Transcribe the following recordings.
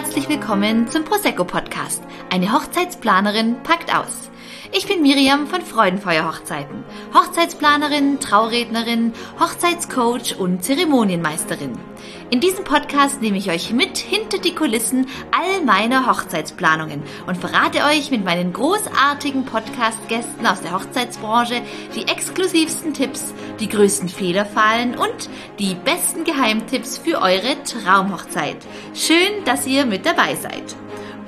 herzlich willkommen zum Prosecco Podcast. Eine Hochzeitsplanerin packt aus. Ich bin Miriam von Freudenfeuer Hochzeiten. Hochzeitsplanerin, Traurednerin, Hochzeitscoach und Zeremonienmeisterin. In diesem Podcast nehme ich euch mit hinter die Kulissen all meiner Hochzeitsplanungen und verrate euch mit meinen großartigen Podcast-Gästen aus der Hochzeitsbranche die exklusivsten Tipps, die größten Fehlerfallen und die besten Geheimtipps für eure Traumhochzeit. Schön, dass ihr mit dabei seid.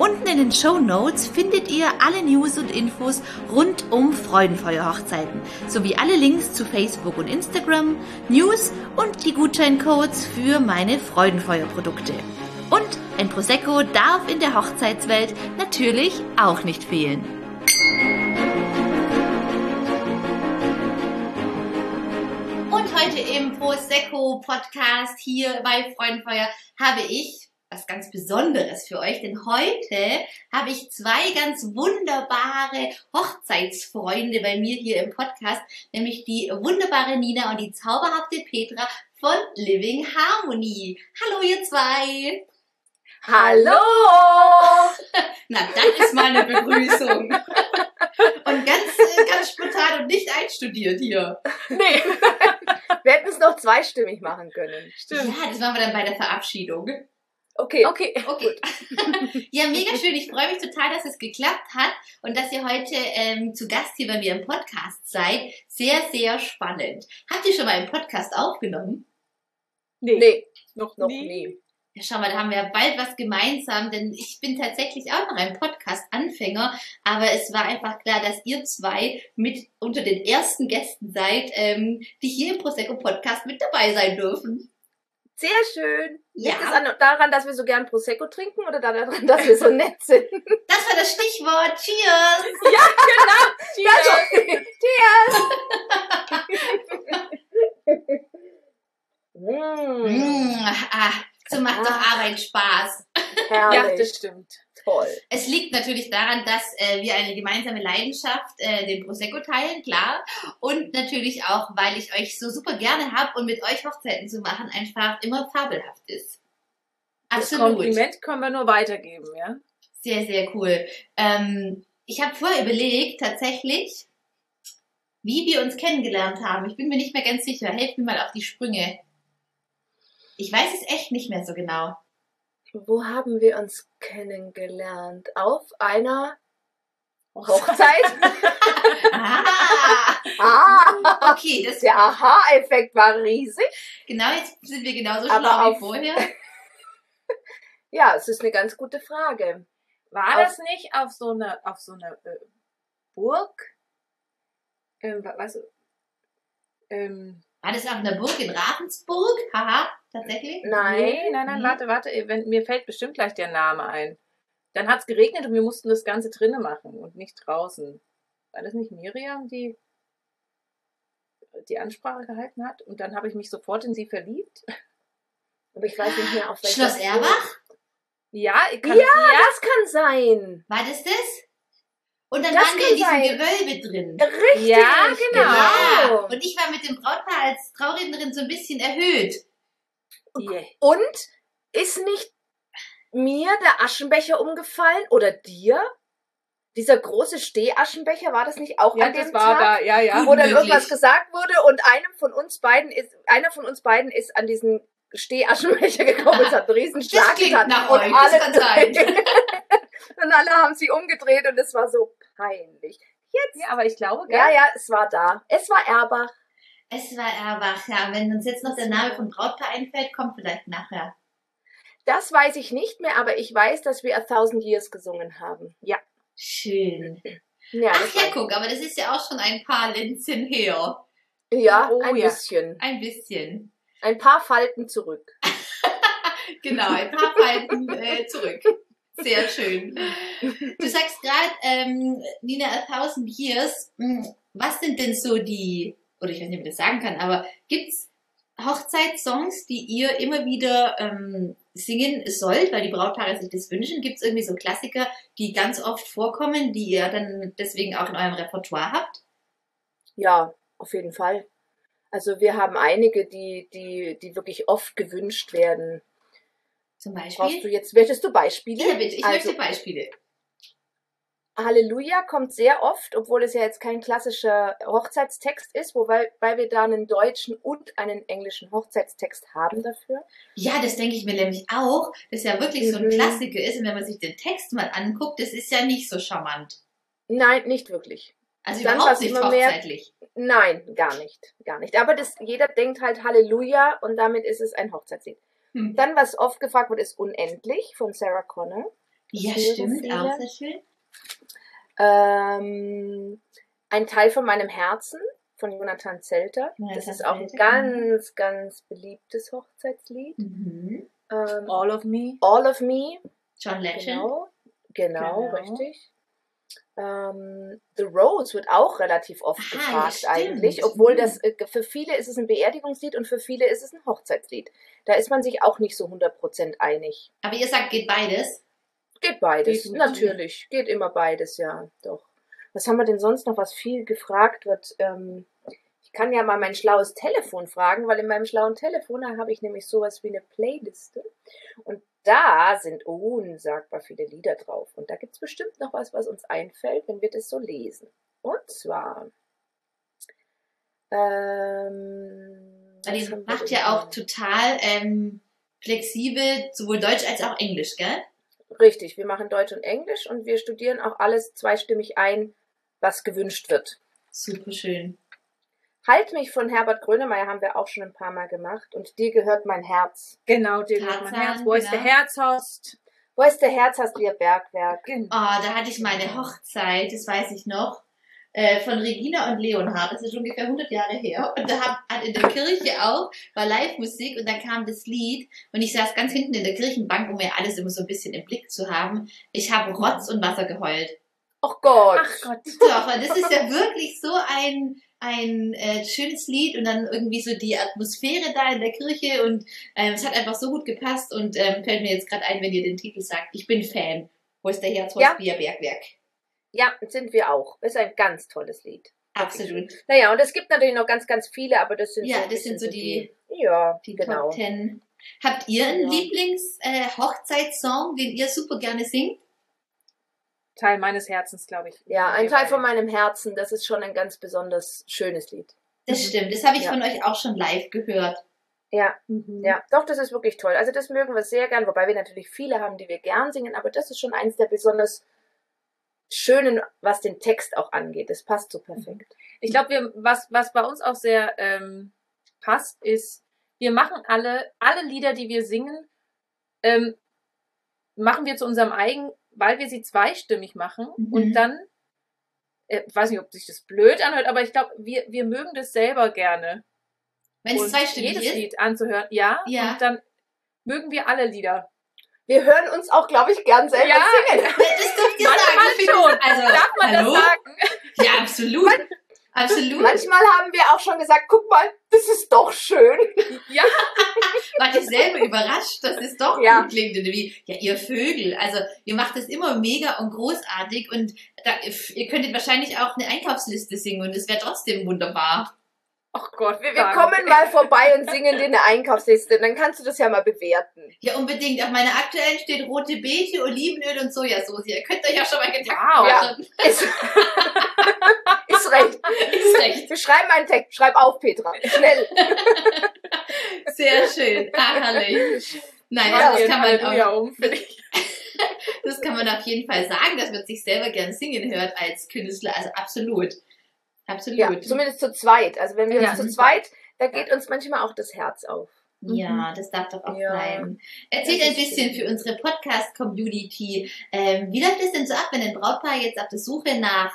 Unten in den Show Notes findet ihr alle News und Infos rund um Freudenfeuer-Hochzeiten sowie alle Links zu Facebook und Instagram, News und die Gutscheincodes für meine Freudenfeuer-Produkte. Und ein Prosecco darf in der Hochzeitswelt natürlich auch nicht fehlen. Und heute im Prosecco Podcast hier bei Freudenfeuer habe ich was ganz Besonderes für euch, denn heute habe ich zwei ganz wunderbare Hochzeitsfreunde bei mir hier im Podcast, nämlich die wunderbare Nina und die zauberhafte Petra von Living Harmony. Hallo ihr zwei! Hallo! Na, das ist mal eine Begrüßung. Und ganz, ganz spontan und nicht einstudiert hier. Nee. Wir hätten es noch zweistimmig machen können. Stimmt. Ja, das machen wir dann bei der Verabschiedung. Okay. Okay. Okay. ja, mega schön. Ich freue mich total, dass es geklappt hat und dass ihr heute ähm, zu Gast hier bei mir im Podcast seid. Sehr, sehr spannend. Habt ihr schon mal einen Podcast aufgenommen? Nee. Nee. Noch, noch nie. nie. Ja, schau mal, da haben wir ja bald was gemeinsam, denn ich bin tatsächlich auch noch ein Podcast-Anfänger, aber es war einfach klar, dass ihr zwei mit unter den ersten Gästen seid, ähm, die hier im Prosecco Podcast mit dabei sein dürfen. Sehr schön. Ja. Liegt es an, daran, dass wir so gern Prosecco trinken oder daran, dass wir so nett sind? Das war das Stichwort. Cheers! Ja, genau. Cheers! mm. Mm, ah, so macht doch ah. Arbeit Spaß. Herrlich. Ja, das stimmt. Toll. Es liegt natürlich daran, dass äh, wir eine gemeinsame Leidenschaft, äh, den Prosecco teilen, klar. Und natürlich auch, weil ich euch so super gerne habe und mit euch Hochzeiten zu machen einfach immer fabelhaft ist. Absolut. Das Kompliment können wir nur weitergeben, ja? Sehr, sehr cool. Ähm, ich habe vorher überlegt, tatsächlich, wie wir uns kennengelernt haben. Ich bin mir nicht mehr ganz sicher. Helft mir mal auf die Sprünge. Ich weiß es echt nicht mehr so genau. Wo haben wir uns kennengelernt? Auf einer Hochzeit? ah, ah, okay, das der Aha-Effekt war riesig. Genau, jetzt sind wir genauso schlau wie vorher. ja, es ist eine ganz gute Frage. War auf, das nicht auf so einer auf so einer äh, Burg? Ähm, was? Ähm, war das auf einer Burg in Ravensburg? Haha, tatsächlich? Nein, nee, nein, nein, nee. warte, warte. Wenn, mir fällt bestimmt gleich der Name ein. Dann hat es geregnet und wir mussten das Ganze drinnen machen und nicht draußen. War das nicht Miriam, die die Ansprache gehalten hat? Und dann habe ich mich sofort in sie verliebt. Aber ich weiß nicht mehr, auf welcher Schloss Erbach? Ja, kann, ja, ja, das kann sein. War das das? Und dann das waren wir in diesem sein. Gewölbe drin. Richtig. Ja, genau. Ja. Und ich war mit dem Brautpaar als Traurednerin so ein bisschen erhöht. Yeah. Und ist nicht mir der Aschenbecher umgefallen oder dir? Dieser große Stehaschenbecher, war das nicht auch ja, an dem das war Tag, da, ja, ja. wo dann irgendwas gesagt wurde und einem von uns beiden ist, einer von uns beiden ist an diesen Stehaschenbecher gekommen und hat einen riesen Schlag getan. Nach und alle, das kann sein. und alle haben sie umgedreht und es war so peinlich. Jetzt. Ja, aber ich glaube, gell? Ja, ja, es war da. Es war Erbach. Es war Erbach, ja. Wenn uns jetzt noch der Name vom Brautpaar einfällt, kommt vielleicht nachher. Das weiß ich nicht mehr, aber ich weiß, dass wir A Thousand Years gesungen haben. Ja. Schön. Ja, Ach ja, guck, aber das ist ja auch schon ein paar Linzchen her. Ja, oh, ein ja. bisschen. Ein bisschen. Ein paar Falten zurück. genau, ein paar Falten äh, zurück. Sehr schön. Du sagst gerade, ähm, Nina, a thousand years. Hm, was sind denn so die, oder ich weiß nicht, ob ich das sagen kann, aber gibt's Hochzeitssongs, die ihr immer wieder ähm, singen sollt, weil die Brautpaare sich das wünschen? Gibt es irgendwie so Klassiker, die ganz oft vorkommen, die ihr dann deswegen auch in eurem Repertoire habt? Ja, auf jeden Fall. Also wir haben einige, die, die, die wirklich oft gewünscht werden. Zum Beispiel? Brauchst du jetzt, möchtest du Beispiele? Ja, bitte, ich Also- möchte Beispiele. Halleluja kommt sehr oft, obwohl es ja jetzt kein klassischer Hochzeitstext ist, wobei weil wir da einen deutschen und einen englischen Hochzeitstext haben dafür. Ja, das denke ich mir nämlich auch, dass ja wirklich so ein Mhm. Klassiker ist. Und wenn man sich den Text mal anguckt, das ist ja nicht so charmant. Nein, nicht wirklich. Also Dann überhaupt nicht immer mehr- hochzeitlich. Nein, gar nicht, gar nicht. Aber das, jeder denkt halt Halleluja und damit ist es ein Hochzeitslied. Hm. Dann, was oft gefragt wird, ist Unendlich von Sarah Connor. Ja, stimmt, viele. auch sehr schön. Ähm, ein Teil von meinem Herzen von Jonathan Zelter. Jonathan das ist auch ein ganz, ganz beliebtes Hochzeitslied. Mhm. Ähm, All of Me. All of Me, John Legend. genau. Genau, Genau. richtig. Ähm, The Rose wird auch relativ oft Aha, gefragt eigentlich, obwohl das äh, für viele ist es ein Beerdigungslied und für viele ist es ein Hochzeitslied. Da ist man sich auch nicht so 100% einig. Aber ihr sagt, geht beides. Geht beides, Definitiv. natürlich. Geht immer beides, ja, doch. Was haben wir denn sonst noch, was viel gefragt wird? Ähm, ich kann ja mal mein schlaues Telefon fragen, weil in meinem schlauen Telefon habe ich nämlich sowas wie eine Playliste. Und da sind unsagbar viele Lieder drauf. Und da gibt es bestimmt noch was, was uns einfällt, wenn wir das so lesen. Und zwar. Ähm, die macht ja auch total ähm, flexibel, sowohl Deutsch als auch Englisch, gell? Richtig, wir machen Deutsch und Englisch und wir studieren auch alles zweistimmig ein, was gewünscht wird. Super schön. Halt mich von Herbert Grönemeyer haben wir auch schon ein paar Mal gemacht und dir gehört mein Herz. Genau, hat Tarzan, mein Herz. Wo ist genau. der Herzhorst? Wo ist der Herz, hast du ihr Bergwerk? Genau. Oh, da hatte ich meine Hochzeit, das weiß ich noch, äh, von Regina und Leonhard. Das ist ungefähr 100 Jahre her. Und da hat in der Kirche auch, war Live-Musik und dann kam das Lied und ich saß ganz hinten in der Kirchenbank, um mir alles immer so ein bisschen im Blick zu haben. Ich habe Rotz und Wasser geheult. Oh Gott. Ach Gott. Doch, und das ist ja wirklich so ein, ein äh, schönes Lied und dann irgendwie so die Atmosphäre da in der Kirche und ähm, es hat einfach so gut gepasst und ähm, fällt mir jetzt gerade ein, wenn ihr den Titel sagt. Ich bin Fan. Wo ist der Herzhaus Ja. Bergwerk? Ja, sind wir auch. Ist ein ganz tolles Lied. Absolut. Naja, und es gibt natürlich noch ganz, ganz viele, aber das sind Ja, so, das sind so die- ja, Die genau. Top Ten. Habt ihr einen Ja. Lieblings-Hochzeitssong, den ihr super gerne singt? Teil meines Herzens, glaube ich. Ja, ein Teil von meinem Herzen, das ist schon ein ganz besonders schönes Lied. Das Mhm. stimmt. Das habe ich Ja. von euch auch schon live gehört. Ja, Mhm. ja, doch, das ist wirklich toll. Also das mögen wir sehr gern, wobei wir natürlich viele haben, die wir gern singen, aber das ist schon eins der besonders schönen, was den Text auch angeht. Das passt so perfekt. Ich glaube, wir, was, was bei uns auch sehr ähm, passt, ist, wir machen alle, alle Lieder, die wir singen, ähm, machen wir zu unserem eigen, weil wir sie zweistimmig machen Mhm. und dann, äh, weiß nicht, ob sich das blöd anhört, aber ich glaube, wir, wir mögen das selber gerne. Wenn es zweistimmig jedes ist. Lied anzuhören, ja, Ja. und dann mögen wir alle Lieder. Wir hören uns auch, glaube ich, gern selber Ja. singen. Das dürft ihr Manchmal sagen. Schon. Also, Darf man hallo? das sagen? Ja, absolut. Absolut. Manchmal haben wir auch schon gesagt, guck mal, das ist doch schön. Ja, Wart ich selber überrascht, dass es doch Ja. gut klingt. Und wie, ja, ihr Vögel. Also, ihr macht es immer mega und großartig. Und da, ihr könntet wahrscheinlich auch eine Einkaufsliste singen und es wäre trotzdem wunderbar. Ach Gott, Wir, wir kommen mal vorbei und singen dir eine Einkaufsliste. Dann kannst du das ja mal bewerten. Ja, unbedingt. Auf meiner aktuellen steht rote Beete, Olivenöl und Sojasauce. Ihr könnt euch ja schon mal Gedanken Wow. machen. Ist, ist recht. Ist recht. Wir schreiben einen Text. Schreib auf, Petra. Schnell. Sehr schön. Ah, herrlich. Nein, Ja, das, kann man auch, um, das kann man auf jeden Fall sagen, dass man sich selber gern singen hört als Künstler. Also absolut. Absolut. Ja, zumindest zu zweit. Also wenn wir Ja, uns zu mhm. zweit, da geht uns manchmal auch das Herz auf. Ja, das darf doch auch Ja. sein. Erzählt ein bisschen schön. für unsere Podcast-Community. Ähm, wie läuft es denn so ab, wenn ein Brautpaar jetzt auf der Suche nach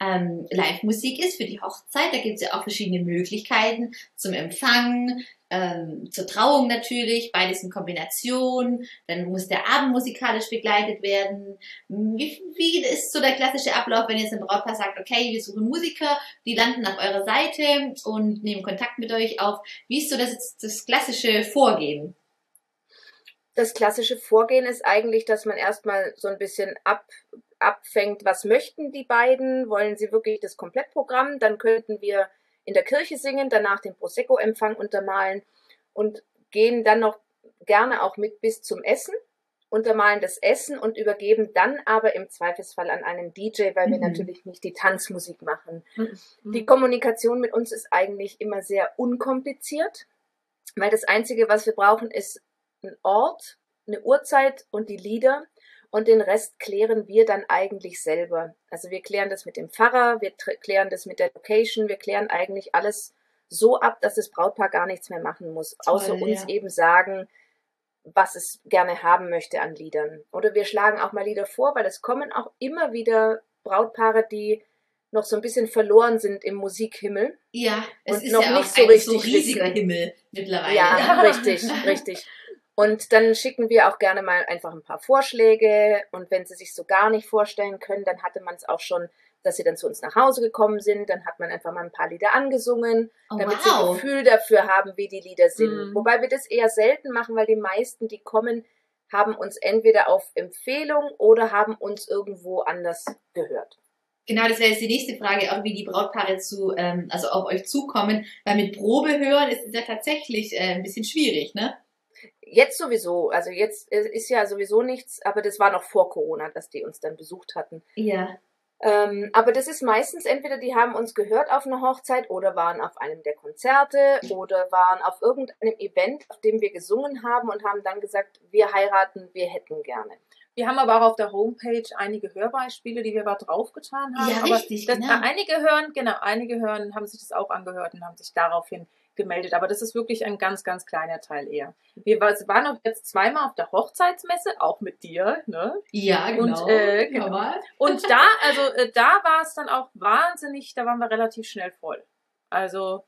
ähm, Live-Musik ist für die Hochzeit? Da gibt es ja auch verschiedene Möglichkeiten zum Empfang, ähm, zur Trauung natürlich, beides in Kombination. Dann muss der Abend musikalisch begleitet werden. Wie, wie ist so der klassische Ablauf, wenn jetzt ein Brautpaar sagt, okay, wir suchen Musiker, die landen auf eurer Seite und nehmen Kontakt mit euch auf. Wie ist so das, das klassische Vorgehen? Das klassische Vorgehen ist eigentlich, dass man erstmal so ein bisschen ab, abfängt, was möchten die beiden? Wollen sie wirklich das Komplettprogramm? Dann könnten wir in der Kirche singen, danach den Prosecco-Empfang untermalen und gehen dann noch gerne auch mit bis zum Essen, untermalen das Essen und übergeben dann aber im Zweifelsfall an einen DJ, weil wir Mhm. natürlich nicht die Tanzmusik machen. Mhm. Die Kommunikation mit uns ist eigentlich immer sehr unkompliziert, weil das Einzige, was wir brauchen, ist ein Ort, eine Uhrzeit und die Lieder. Und den Rest klären wir dann eigentlich selber. Also wir klären das mit dem Pfarrer, wir klären das mit der Location, wir klären eigentlich alles so ab, dass das Brautpaar gar nichts mehr machen muss, Toll, außer uns ja. eben sagen, was es gerne haben möchte an Liedern. Oder wir schlagen auch mal Lieder vor, weil es kommen auch immer wieder Brautpaare, die noch so ein bisschen verloren sind im Musikhimmel. Ja, es Und ist noch ja auch nicht so ein so richtig riesiger wissen. Himmel mittlerweile. Ja, richtig, richtig. Und dann schicken wir auch gerne mal einfach ein paar Vorschläge. Und wenn sie sich so gar nicht vorstellen können, dann hatte man es auch schon, dass sie dann zu uns nach Hause gekommen sind. Dann hat man einfach mal ein paar Lieder angesungen, Oh, damit sie ein wow. Gefühl dafür haben, wie die Lieder sind. Mhm. Wobei wir das eher selten machen, weil die meisten, die kommen, haben uns entweder auf Empfehlung oder haben uns irgendwo anders gehört. Genau, das wäre jetzt die nächste Frage, auch wie die Brautpaare zu, ähm, also auf euch zukommen, weil mit Probe hören ist es ja tatsächlich äh, ein bisschen schwierig, ne? Jetzt sowieso, also jetzt äh, ist ja sowieso nichts, aber das war noch vor Corona, dass die uns dann besucht hatten. Ja. Ähm, aber das ist meistens entweder die haben uns gehört auf einer Hochzeit oder waren auf einem der Konzerte oder waren auf irgendeinem Event, auf dem wir gesungen haben und haben dann gesagt, wir heiraten, wir hätten gerne. Wir haben aber auch auf der Homepage einige Hörbeispiele, die wir da draufgetan haben. Ja, aber richtig, das, genau. äh, Einige hören, genau, einige hören, haben sich das auch angehört und haben sich daraufhin gemeldet. Aber das ist wirklich ein ganz, ganz kleiner Teil eher. Wir war- waren auch jetzt zweimal auf der Hochzeitsmesse, auch mit dir, ne? Ja, genau. Und, äh, genau. Und da, also äh, da war es dann auch wahnsinnig, da waren wir relativ schnell voll. Also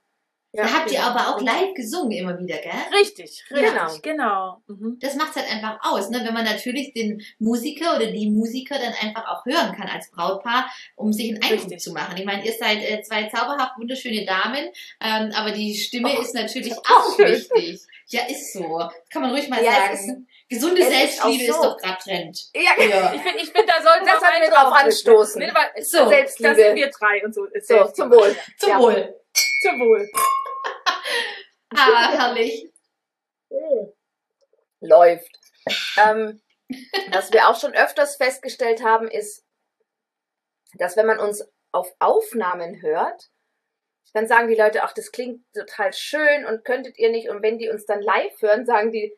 Ja, da habt ihr genau. aber auch live gesungen immer wieder, gell? richtig, richtig, Genau. genau. Mhm. Das macht halt einfach aus, ne? wenn man natürlich den Musiker oder die Musiker dann einfach auch hören kann als Brautpaar, um sich einen Eindruck Richtig. zu machen. Ich meine, ihr seid äh, zwei zauberhaft wunderschöne Damen, ähm, aber die Stimme Oh, ist natürlich ist auch schön. wichtig. Ja, ist so. Das kann man ruhig mal Ja, sagen. Gesunde es ist Selbstliebe ist, so. doch gerade Trend. Ja, Ja. Ich finde, ich find, da sollten Das wir drauf anstoßen. Nee, weil, So, Selbstliebe. Das sind wir drei und so. So, zum Wohl. Zum Ja. Wohl. Zum Wohl. Ah, herrlich. läuft. Ähm, was wir auch schon öfters festgestellt haben, ist, dass wenn man uns auf Aufnahmen hört, dann sagen die Leute, ach, das klingt total schön und könntet ihr nicht. Und wenn die uns dann live hören, sagen die,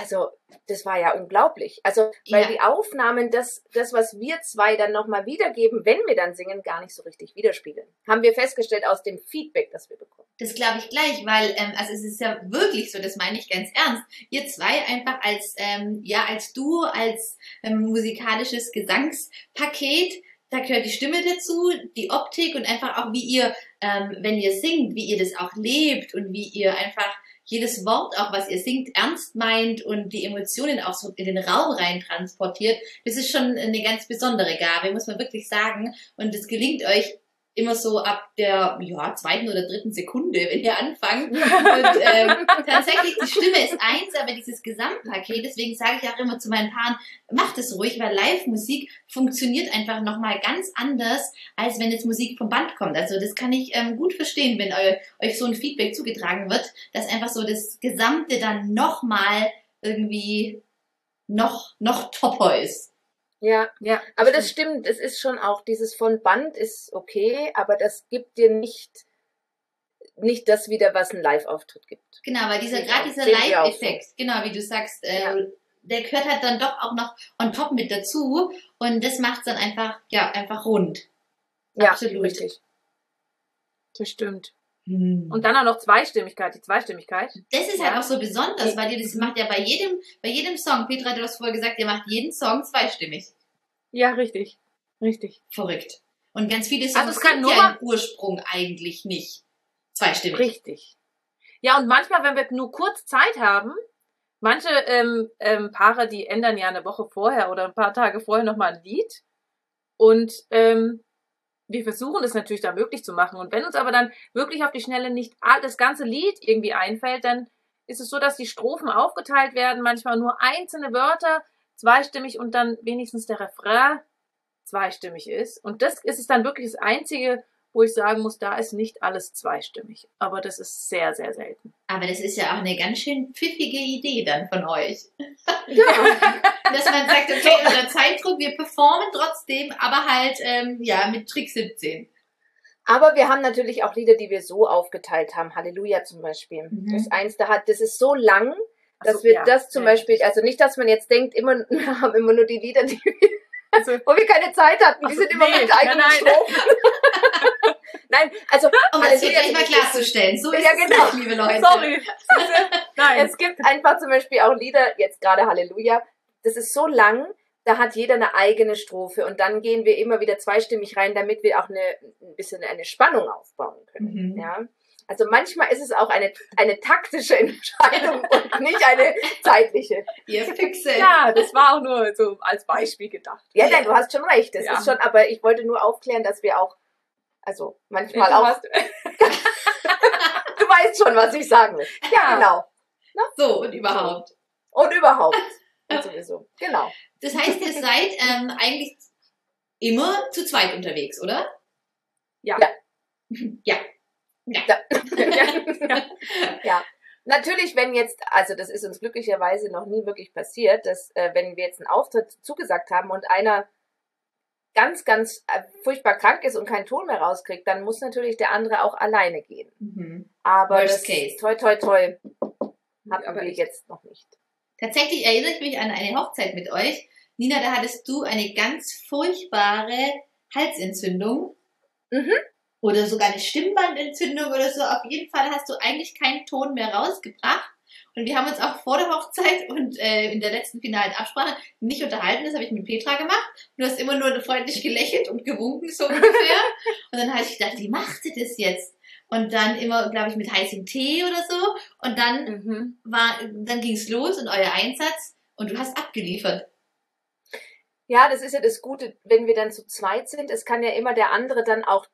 also das war ja unglaublich. Also weil Ja. die Aufnahmen das, das, was wir zwei dann nochmal wiedergeben, wenn wir dann singen, gar nicht so richtig widerspiegeln. Haben wir festgestellt aus dem Feedback, das wir bekommen. Das glaube ich gleich, weil ähm, also es ist ja wirklich so, das meine ich ganz ernst. Ihr zwei einfach als ähm, ja als Duo, als ähm, musikalisches Gesangspaket, da gehört die Stimme dazu, die Optik und einfach auch wie ihr, ähm, wenn ihr singt, wie ihr das auch lebt und wie ihr einfach jedes Wort auch, was ihr singt, ernst meint und die Emotionen auch so in den Raum rein transportiert. Das ist schon eine ganz besondere Gabe, muss man wirklich sagen. Und es gelingt euch immer so ab der ja, zweiten oder dritten Sekunde, wenn ihr anfangt. Und ähm, tatsächlich, die Stimme ist eins, aber dieses Gesamtpaket, deswegen sage ich auch immer zu meinen Paaren, macht es ruhig, weil Live-Musik funktioniert einfach nochmal ganz anders, als wenn jetzt Musik vom Band kommt. Also das kann ich ähm, gut verstehen, wenn eu, euch so ein Feedback zugetragen wird, dass einfach so das Gesamte dann nochmal irgendwie noch, noch topper ist. Ja, Ja, aber das stimmt. Es ist schon auch dieses von Band ist okay, aber das gibt dir nicht nicht das wieder, was ein Live-Auftritt gibt. Genau, weil dieser gerade wir- dieser Live-Effekt, genau wie du sagst, äh, Ja. der gehört halt dann doch auch noch on top mit dazu und das macht dann einfach, ja, einfach rund. Ja, Absolut. richtig. Das stimmt. Und Und dann auch noch Zweistimmigkeit, die Zweistimmigkeit. das ist halt Ja. auch so besonders, weil ihr das macht ja bei jedem, bei jedem Song. Petra, du hast vorher gesagt, ihr macht jeden Song zweistimmig. Ja, richtig. Richtig. Verrückt. Und ganz viele Songs Also es kann sind ja nur- im Ursprung eigentlich nicht zweistimmig. Richtig. Ja, und manchmal, wenn wir nur kurz Zeit haben, manche ähm, ähm, Paare, die ändern ja eine Woche vorher oder ein paar Tage vorher nochmal ein Lied. Und ähm, wir versuchen es natürlich da möglich zu machen. Und wenn uns aber dann wirklich auf die Schnelle nicht das ganze Lied irgendwie einfällt, dann ist es so, dass die Strophen aufgeteilt werden, manchmal nur einzelne Wörter zweistimmig und dann wenigstens der Refrain zweistimmig ist. Und das ist es dann wirklich das Einzige, wo ich sagen muss, da ist nicht alles zweistimmig. Aber das ist sehr, sehr selten. Aber das ist ja auch eine ganz schön pfiffige Idee dann von euch. Ja. Dass man sagt, okay, unter Zeitdruck, wir performen trotzdem, aber halt, ähm, ja, mit Trick 17. Aber wir haben natürlich auch Lieder, die wir so aufgeteilt haben. Halleluja zum Beispiel. Mhm. Das eins, da hat, das ist so lang, dass so, wir ja. das zum Ja. Beispiel, also nicht, dass man jetzt denkt, immer, wir haben immer nur die Lieder, die, Also, wo wir keine Zeit hatten. Ach Die so, sind immer nee, mit eigenen nein, nein. Strophen. Nein, also Um das hier Halleluja gleich mal klarzustellen. So ist Ja, es genau. nicht, liebe Leute. sorry. Nein. Es gibt einfach zum Beispiel auch Lieder, jetzt gerade Halleluja, das ist so lang, da hat jeder eine eigene Strophe und dann gehen wir immer wieder zweistimmig rein, damit wir auch eine, ein bisschen eine Spannung aufbauen können. Mhm. Ja? Also manchmal ist es auch eine, eine taktische Entscheidung und nicht eine zeitliche. Ihr Füchse. ja, das war auch nur so als Beispiel gedacht. Ja, nein, du hast schon recht, das Ja. ist schon, aber ich wollte nur aufklären, dass wir auch, also manchmal Du auch, hast- du weißt schon, was ich sagen will. Ja, genau. So, und überhaupt. Und überhaupt. Und sowieso. Genau. Das heißt, ihr seid ähm, eigentlich immer zu zweit unterwegs, oder? Ja. Ja. Ja. ja. Natürlich, wenn jetzt, also das ist uns glücklicherweise noch nie wirklich passiert, dass äh, wenn wir jetzt einen Auftritt zugesagt haben und einer ganz, ganz äh, furchtbar krank ist und keinen Ton mehr rauskriegt, dann muss natürlich der andere auch alleine gehen. Mhm. Aber Worst das, case. toi, toi, toi, hatten Aber wir jetzt noch nicht. Tatsächlich erinnere ich mich an eine Hochzeit mit euch. Nina, da hattest du eine ganz furchtbare Halsentzündung. Mhm. Oder sogar eine Stimmbandentzündung oder so. Auf jeden Fall hast du eigentlich keinen Ton mehr rausgebracht. Und wir haben uns auch vor der Hochzeit und äh, in der letzten finalen Absprache nicht unterhalten. Das habe ich mit Petra gemacht. Du hast immer nur freundlich gelächelt und gewunken, so ungefähr. und dann habe ich gedacht, wie macht sie das jetzt? Und dann immer, glaube ich, mit heißem Tee oder so. Und dann Mhm. war, dann ging's los und euer Einsatz und du hast abgeliefert. Ja, das ist ja das Gute, wenn wir dann zu zweit sind. Es kann ja immer der andere dann auch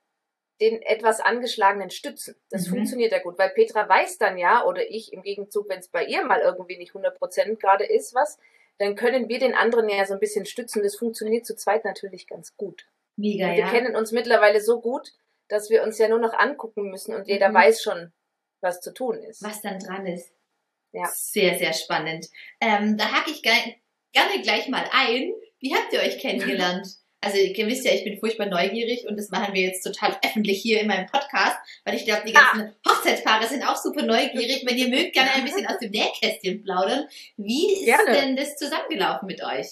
den etwas angeschlagenen stützen. Das Mhm. funktioniert ja gut, weil Petra weiß dann ja, oder ich im Gegenzug, wenn es bei ihr mal irgendwie nicht 100% gerade ist, was, dann können wir den anderen ja so ein bisschen stützen. Das funktioniert zu zweit natürlich ganz gut. Mega, Und wir ja. kennen uns mittlerweile so gut, dass wir uns ja nur noch angucken müssen und jeder Mhm. weiß schon, was zu tun ist. Was dann dran ist. Ja. Sehr, sehr spannend. Ähm, da hake ich ge gerne gleich mal ein. Wie habt ihr euch kennengelernt? Also ihr wisst ja, ich bin furchtbar neugierig und das machen wir jetzt total öffentlich hier in meinem Podcast, weil ich glaube, die ganzen Hochzeitspaare sind auch super neugierig. Wenn ihr mögt, gerne ein bisschen aus dem Nähkästchen plaudern. Wie ist Gerne. denn das zusammengelaufen mit euch?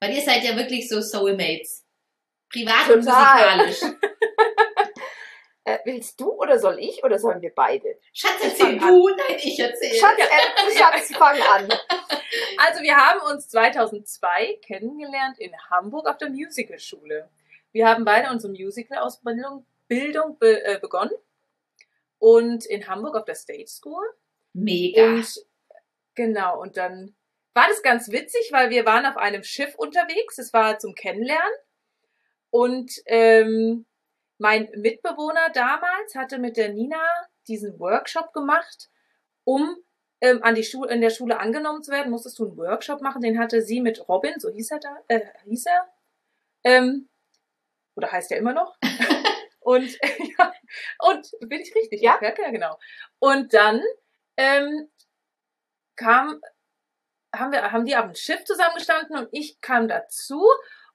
Weil ihr seid ja wirklich so Soulmates. Privat und Total. musikalisch. Äh, willst du oder soll ich oder sollen wir beide? Schatz, erzähl du. Nein, ich erzähle. Schatz, äh, Schatz, fang an. Also wir haben uns 2002 kennengelernt in Hamburg auf der Musicalschule. Wir haben beide unsere Musical-Ausbildung Bildung be äh, begonnen und in Hamburg auf der Stage School. Mega. Und genau, und dann war das ganz witzig, weil wir waren auf einem Schiff unterwegs. Es war zum Kennenlernen. Und ähm, mein Mitbewohner damals hatte mit der Nina diesen Workshop gemacht, um ähm, an die Schule, in der Schule angenommen zu werden, musstest du einen Workshop machen. Den hatte sie mit Robin, so hieß er da, äh, hieß er. Ähm, oder heißt er immer noch? und ja, und bin ich richtig? Ja. ja, ja genau. Und dann ähm, kam, haben wir, haben die auf dem Schiff zusammengestanden und ich kam dazu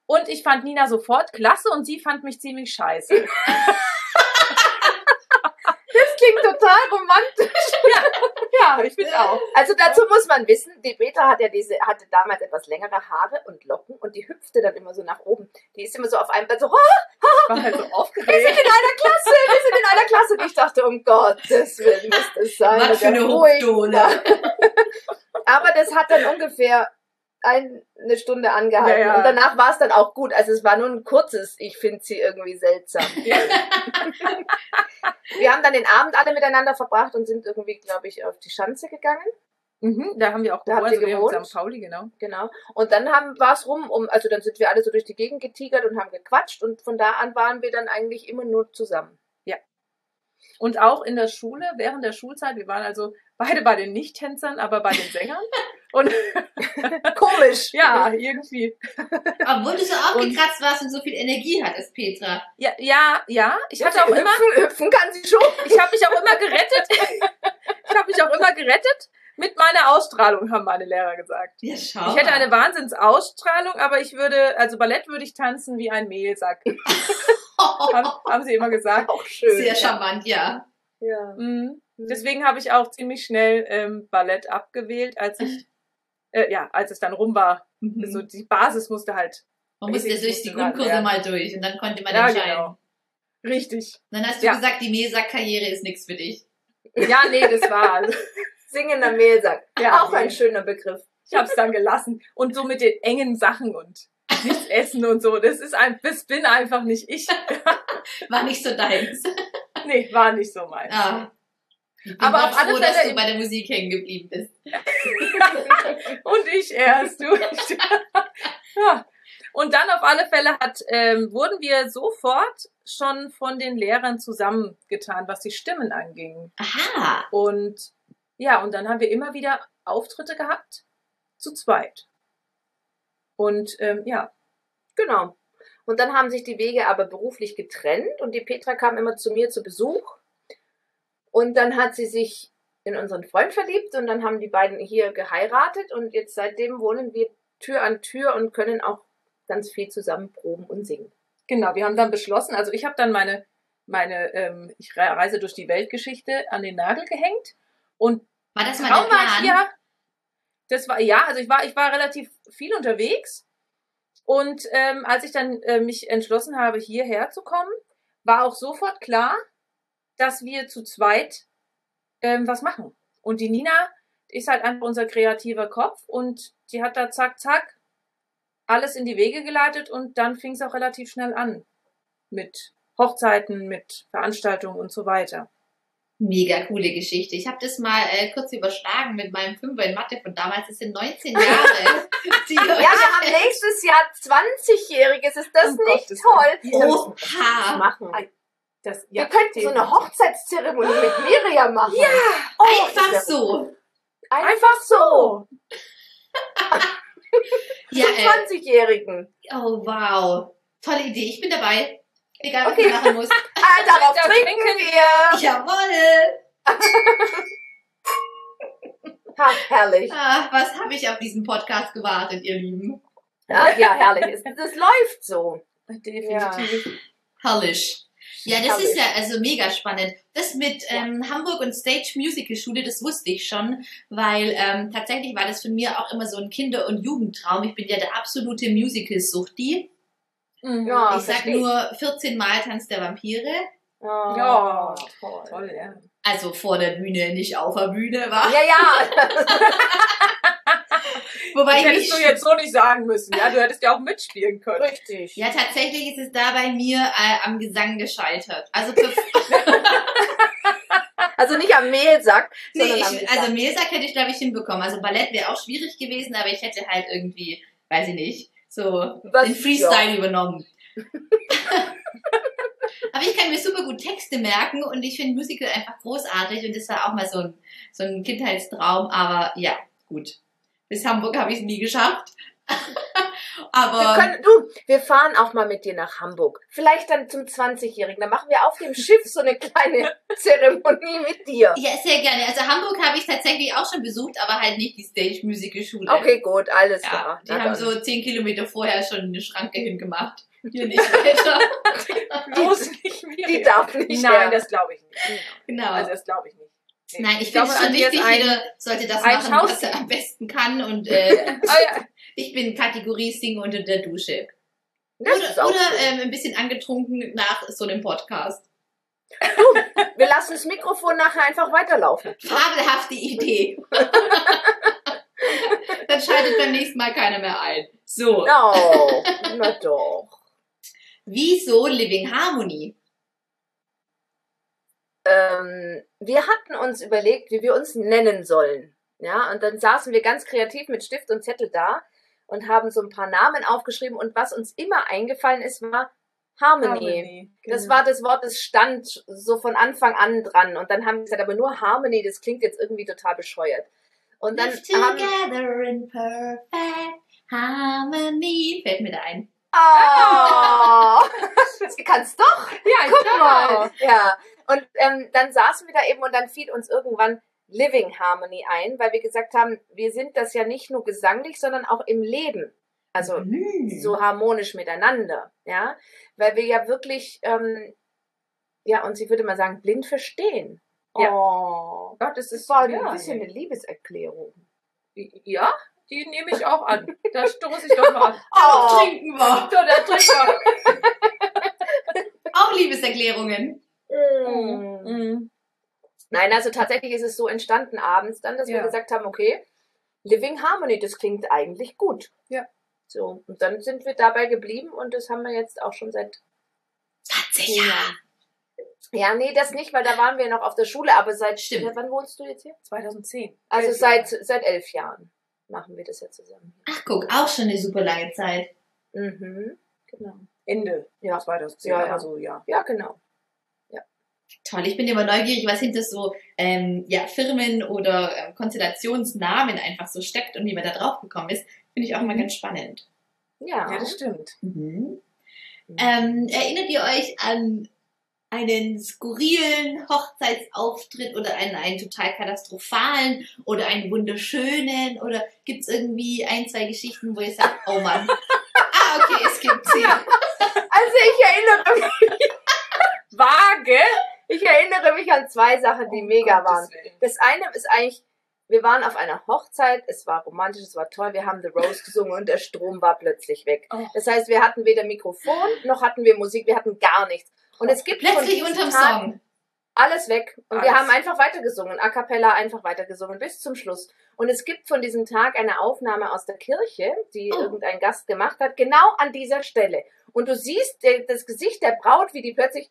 und ich fand Nina sofort klasse und sie fand mich ziemlich scheiße. Das klingt total romantisch. ja, ich bin auch. Also dazu muss man wissen, die Petra hat ja diese, hatte damals etwas längere Haare und Locken und die hüpfte dann immer so nach oben. Die ist immer so auf einem Bett so, oh, Ich war halt so wir sind aufgeregt. in einer Klasse, wir sind in einer Klasse. Und ich dachte, um Gottes Willen muss das sein. Was für eine. Hupfdohle. Aber das hat dann ungefähr eine Stunde angehalten. Ja, ja. Und danach war es dann auch gut. Also es war nur ein kurzes, ich finde sie irgendwie seltsam. Ja. Wir haben dann den Abend alle miteinander verbracht und sind irgendwie, glaube ich, auf die Schanze gegangen. Mhm, da haben wir auch Da habt gewohnt, ihr also wir gewohnt? St. Pauli, genau. Genau. Und dann haben war es rum, um, also dann sind wir alle so durch die Gegend getigert und haben gequatscht und von da an waren wir dann eigentlich immer nur zusammen. Und auch in der Schule, während der Schulzeit, wir waren also beide bei den Nicht-Tänzern, aber bei den Sängern. Und Komisch. ja, irgendwie. Obwohl du so aufgekratzt warst und so viel Energie hattest, Petra. Ja, ja, ja. Ich hatte auch immer, hüpfen, hüpfen kann sie schon. ich habe mich auch immer gerettet. Ich habe mich auch immer gerettet mit meiner Ausstrahlung, haben meine Lehrer gesagt. Ja, schau. Ich hätte eine Wahnsinnsausstrahlung, aber ich würde, also Ballett würde ich tanzen wie ein Mehlsack. haben, haben sie immer gesagt. Auch schön. Sehr charmant, ja. Ja. Mhm. Deswegen habe ich auch ziemlich schnell ähm, Ballett abgewählt, als ich, äh, ja, als es dann rum war. Mhm. So die Basis musste halt. Man musste durch die Grundkurse ja. mal durch und dann konnte man Ja, entscheiden. genau. Richtig. Dann hast du Ja. gesagt, die Mehlsack-Karriere ist nichts für dich. Ja, nee, das war. Singender Mehlsack. Ja, auch ein schöner Begriff. Ich habe es dann gelassen. Und so mit den engen Sachen und nichts essen und so. Das ist ein, das bin einfach nicht ich. War nicht so deins. Nee, war nicht so meins. Ah. Ich bin Aber auf alle froh, dass Fälle du im- bei der Musik hängen geblieben bist. Und ich erst, du. ja. Und dann auf alle Fälle hat, ähm, wurden wir sofort schon von den Lehrern zusammengetan, was die Stimmen anging. Aha. Und ja, und dann haben wir immer wieder Auftritte gehabt, zu zweit. Und ähm, ja, Genau. Und dann haben sich die Wege aber beruflich getrennt und die Petra kam immer zu mir zu Besuch. Und dann hat sie sich in unseren Freund verliebt und dann haben die beiden hier geheiratet und jetzt seitdem wohnen wir Tür an Tür und können auch ganz viel zusammen proben und singen. genau, wir haben dann beschlossen, also ich habe dann meine, meine ähm, ich re- reise durch die Weltgeschichte an den Nagel gehängt und War das mal der Kaum war ich hier. Das war, ja, also ich war, ich war relativ viel unterwegs. Und ähm, als ich dann äh, mich entschlossen habe, hierher zu kommen, war auch sofort klar, dass wir zu zweit ähm, was machen. Und die Nina ist halt einfach unser kreativer Kopf und die hat da zack, zack alles in die Wege geleitet und dann fing es auch relativ schnell an. Mit Hochzeiten, mit Veranstaltungen und so weiter. Mega coole Geschichte. Ich habe das mal äh, kurz überschlagen mit meinem Fünfer in Mathe von damals. Das sind 19 Jahre. Ja, wir haben nächstes Jahr 20-Jähriges. Ist das Um nicht Gottes toll? Oha. machen. Das, Wir könnten so eine Hochzeitszeremonie mit Miriam machen. Ja, Einfach so. Einfach so. Ja, Zum äh, 20-Jährigen. oh wow. Tolle Idee. Ich bin dabei. Egal, was Okay. du machen musst. Ah, darauf Da trinken trinken wir. Jawohl. Ha, herrlich. Ah, was habe ich auf diesen Podcast gewartet, ihr Lieben? Ja, ja herrlich. Das läuft so. Definitiv. Herrlich. Ja, das ist ja also mega spannend. Das mit ähm, Hamburg und Stage Musical Schule, das wusste ich schon, weil ähm, tatsächlich war das für mir auch immer so ein Kinder- und Jugendtraum. Ich bin ja der absolute Musical-Suchti. Mhm. Ja. ich sag verstehe nur 14 Mal Tanz der Vampire. Oh, Ja, toll. Toll, ja. Also vor der Bühne, nicht auf der Bühne, war. Ja, ja. Wobei Das ich hättest mich du jetzt so nicht sagen müssen. Ja, du hättest ja auch mitspielen können. Richtig. Ja, tatsächlich ist es da bei mir äh, am Gesang gescheitert. Also, Also nicht am Mehlsack, nee, sondern am ich, Gesang. also Mehlsack hätte ich, glaube ich, hinbekommen. Also Ballett wäre auch schwierig gewesen, aber ich hätte halt irgendwie, weiß ich nicht, so Was- den Freestyle übernommen. aber ich kann mir super gut Texte merken und ich finde Musical einfach großartig und das war auch mal so ein, so ein Kindheitstraum. Aber ja, gut. Bis Hamburg habe ich es nie geschafft. aber Wir können, du, wir fahren auch mal mit dir nach Hamburg. Vielleicht dann zum 20-Jährigen. Dann machen wir auf dem Schiff so eine kleine Zeremonie mit dir. Ja, sehr gerne. Also Hamburg habe ich tatsächlich auch schon besucht, aber halt nicht die Stage Musical Schule. Okay, gut, alles Ja, klar. die Na haben dann. so zehn Kilometer vorher schon eine Schranke hingemacht. Hier nicht weiter. Bloß nicht Die Miriam. darf nicht Nein, mehr. das glaube ich nicht. Genau. Also das glaube ich nicht. Nein, ich, glaube, finde es schon wichtig, jeder sollte das machen, was Schauspiel. er am besten kann. Und äh, Ah, ja. ich bin Kategorie Singen unter der Dusche. Das ist Oder, oder ähm, ein bisschen angetrunken nach so einem Podcast. Wir lassen das Mikrofon nachher einfach weiterlaufen. Fabelhafte Idee. Dann schaltet beim nächsten Mal keiner mehr ein. So, Oh, na doch. wieso Living Harmony? ähm, wir hatten uns überlegt, wie wir uns nennen sollen. Ja, und dann saßen wir ganz kreativ mit Stift und Zettel da und haben so ein paar Namen aufgeschrieben und was uns immer eingefallen ist, war Harmony. Harmony. Das Genau. war das Wort, das stand so von Anfang an dran. Und dann haben wir gesagt, aber nur Harmony, das klingt jetzt irgendwie total bescheuert. Und dann together in perfect harmony. Fällt mir da ein. oh, das kannst doch. Ja, Guck mal. Ja. Und ähm, dann saßen wir da eben und dann fiel uns irgendwann Living Harmony ein, weil wir gesagt haben, wir sind das ja nicht nur gesanglich, sondern auch im Leben. Also Mhm. so harmonisch miteinander, ja, weil wir ja wirklich, ähm, ja, und sie würde mal sagen, blind verstehen. Ja. Oh, Gott, das ist ein ja, bisschen eine Liebeserklärung. Ja, die nehme ich auch an. Da stoße ich doch mal an. Auch trinken wir. So, der Trinker. Auch Liebeserklärungen. Mm. Mhm. Nein, also tatsächlich ist es so entstanden abends dann, dass wir Ja. gesagt haben, okay, Living Harmony, das klingt eigentlich gut. Ja. So, und dann sind wir dabei geblieben und das haben wir jetzt auch schon seit 20 zehn Jahre. Jahren. Ja, nee, das nicht, weil da waren wir noch auf der Schule, aber seit, Stimmt. Ja, wann wohnst du jetzt hier? 2010. Also Elf seit, Jahre. seit elf Jahren machen wir das ja zusammen. Ach, guck, auch schon eine super lange Zeit. Mhm. Genau. Ende Ja. 2010. Ja, ja. so, ja. Ja, genau. Toll, ich bin immer neugierig, was hinter so ähm, ja, Firmen oder ähm, Konstellationsnamen einfach so steckt und wie man da drauf gekommen ist. Finde ich auch immer ganz spannend. Ja. Ja, das stimmt. Mhm. Mhm. Ähm, erinnert ihr euch an einen skurrilen Hochzeitsauftritt oder einen, einen total katastrophalen oder einen wunderschönen oder gibt es irgendwie ein, zwei Geschichten, wo ihr sagt, oh Mann, ah okay, es gibt sie. Also ich erinnere mich, Vage. Ich erinnere mich an zwei Sachen, die Um mega Gottes waren. Willen. Das eine ist eigentlich, wir waren auf einer Hochzeit, es war romantisch, es war toll, wir haben The Rose gesungen und der Strom war plötzlich weg. Oh. Das heißt, wir hatten weder Mikrofon, noch hatten wir Musik, wir hatten gar nichts. Und es gibt Plötzlich unterm Tagen Song. alles weg. Und wir Alles. haben einfach weitergesungen, a cappella einfach weitergesungen bis zum Schluss. Und es gibt von diesem Tag eine Aufnahme aus der Kirche, die Oh. irgendein Gast gemacht hat, genau an dieser Stelle. Und du siehst das Gesicht der Braut, wie die plötzlich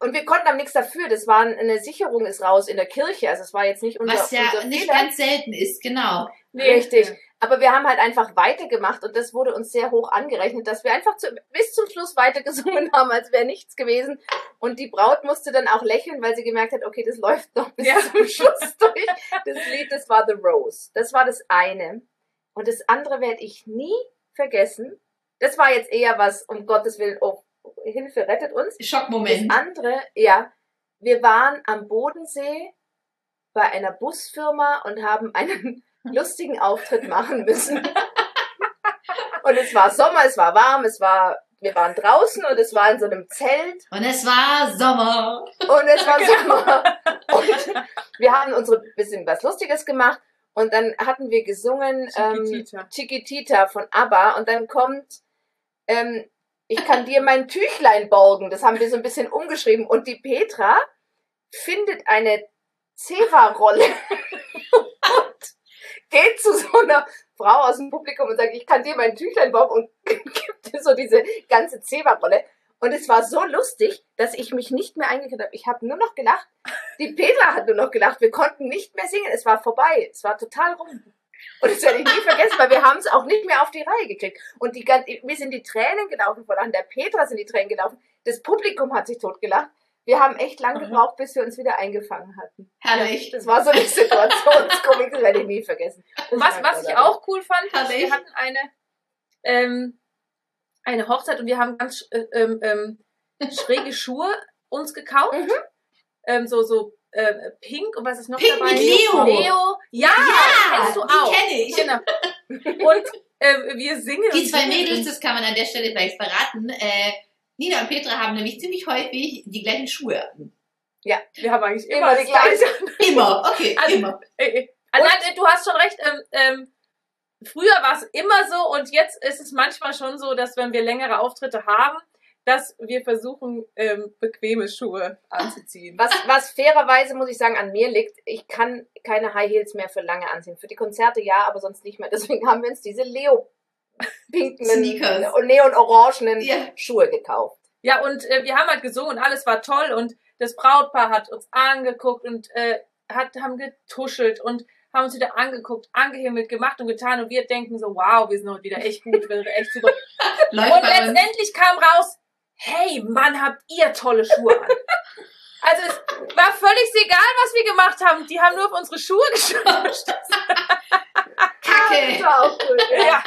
und wir konnten am nichts dafür. Das war eine Sicherung ist raus in der Kirche. Also es war jetzt nicht unser, Was ja unser nicht Fehler. ganz selten ist, genau. Richtig. Aber wir haben halt einfach weitergemacht und das wurde uns sehr hoch angerechnet, dass wir einfach zu, bis zum Schluss weitergesungen haben, als wäre nichts gewesen. Und die Braut musste dann auch lächeln, weil sie gemerkt hat, okay, das läuft noch bis Ja. zum Schluss durch. Das Lied, das war The Rose. Das war das eine. Und das andere werde ich nie vergessen. Das war jetzt eher was, um Gottes Willen, oh, Hilfe, rettet uns. Das Schockmoment. andere, ja, wir waren am Bodensee bei einer Busfirma und haben einen lustigen Auftritt machen müssen. Und es war Sommer, es war warm, es war, wir waren draußen und es war in so einem Zelt Und es war Sommer. und es war Sommer. Und wir haben unsere bisschen was Lustiges gemacht und dann hatten wir gesungen ähm, Chiquitita. Chiquitita von ABBA und dann kommt ähm, ich kann dir mein Tüchlein borgen. Das haben wir so ein bisschen umgeschrieben. Und die Petra findet eine Zewa-Rolle und geht zu so einer Frau aus dem Publikum und sagt, ich kann dir mein Tüchlein borgen und gibt ihr so diese ganze Zewa-Rolle. Und es war so lustig, dass ich mich nicht mehr eingekriegt habe. Ich habe nur noch gelacht. Die Petra hat nur noch gelacht. Wir konnten nicht mehr singen. Es war vorbei. Es war total rum. Und das werde ich nie vergessen, weil wir haben es auch nicht mehr auf die Reihe gekriegt. Und die, mir sind die Tränen gelaufen von an der Petra sind die Tränen gelaufen. Das Publikum hat sich totgelacht. Wir haben echt lang Aha. gebraucht, bis wir uns wieder eingefangen hatten. Herrlich. Das war so eine Situationskomik, das werde ich nie vergessen. Das Und was, was ich auch cool fand, Herrlich. wir hatten eine, ähm, eine Hochzeit und wir haben ganz äh, ähm, ähm, schräge Schuhe uns gekauft. Mhm. Ähm, so, so äh, pink und was ist noch Pink dabei? mit Leo. Leo. Ja, Ja, kennst du die auch. kenne ich. Genau. Und ähm, wir singen. Die zwei singen Mädels, das kann man an der Stelle vielleicht verraten. Äh, Nina und Petra haben nämlich ziemlich häufig die gleichen Schuhe. an. Wir haben eigentlich immer, Immer die das Gleiche. Immer, okay, Also- immer. Äh, äh, also du hast schon recht. Ähm, ähm, früher war es immer so und jetzt ist es manchmal schon so, dass wenn wir längere Auftritte haben, dass wir versuchen, ähm, bequeme Schuhe anzuziehen. Was, was fairerweise, muss ich sagen, an mir liegt, ich kann keine High Heels mehr für lange anziehen. Für die Konzerte ja, aber sonst nicht mehr. Deswegen haben wir uns diese Leo-pinken Sneakers. und neon-orangenen Ja. Schuhe gekauft. Ja, und äh, wir haben halt gesungen und alles war toll und das Brautpaar hat uns angeguckt und äh, hat, haben getuschelt und haben uns wieder angeguckt, angehimmelt, gemacht und getan und wir denken so, wow, wir sind heute wieder echt gut, wir sind echt super. Und letztendlich kam raus, hey Mann, habt ihr tolle Schuhe an. Also es, war völlig egal, was wir gemacht haben. Die haben nur auf unsere Schuhe geschaut. Kacke. Das war auch gut. Ja.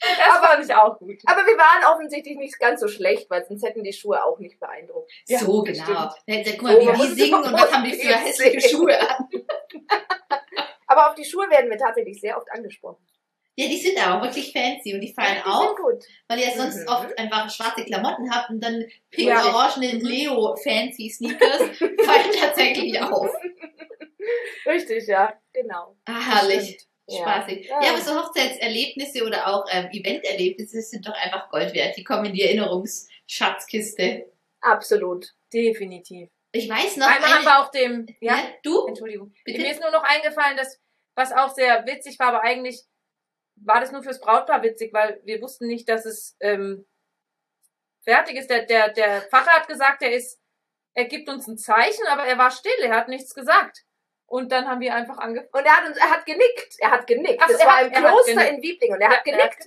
das fand ich auch gut. Aber wir waren offensichtlich nicht ganz so schlecht, weil sonst hätten die Schuhe auch nicht beeindruckt. Ja, so, genau. Ja, guck So, mal, wie man die singen und was haben die für hässliche Schuhe an. Aber auf die Schuhe werden wir tatsächlich sehr oft angesprochen. Ja, die sind aber wirklich fancy und die fallen Die auf, weil ihr sonst Mhm. oft einfach schwarze Klamotten habt und dann Ja. pink-orangene Leo-fancy-Sneakers fallen tatsächlich auf. Richtig, ja, genau. Ah, herrlich. Ja. Spaßig. Ja. Ja. aber so Hochzeitserlebnisse oder auch ähm, Eventerlebnisse sind doch einfach Gold wert. Die kommen in die Erinnerungsschatzkiste. Absolut. Definitiv. Ich weiß noch. Einmal haben eine- wir auch dem, ja, ja, du? Entschuldigung. Bitte? Mir ist nur noch eingefallen, dass, was auch sehr witzig war, aber eigentlich war das nur fürs Brautpaar witzig, weil wir wussten nicht, dass es ähm, fertig ist. Der, der, der Pfarrer hat gesagt, er ist, er gibt uns ein Zeichen, aber er war still, er hat nichts gesagt. Und dann haben wir einfach angefangen. Und er hat uns, er hat genickt. Er hat genickt. Ach das er war hat- im er hat Kloster in Wiebling und er hat genickt.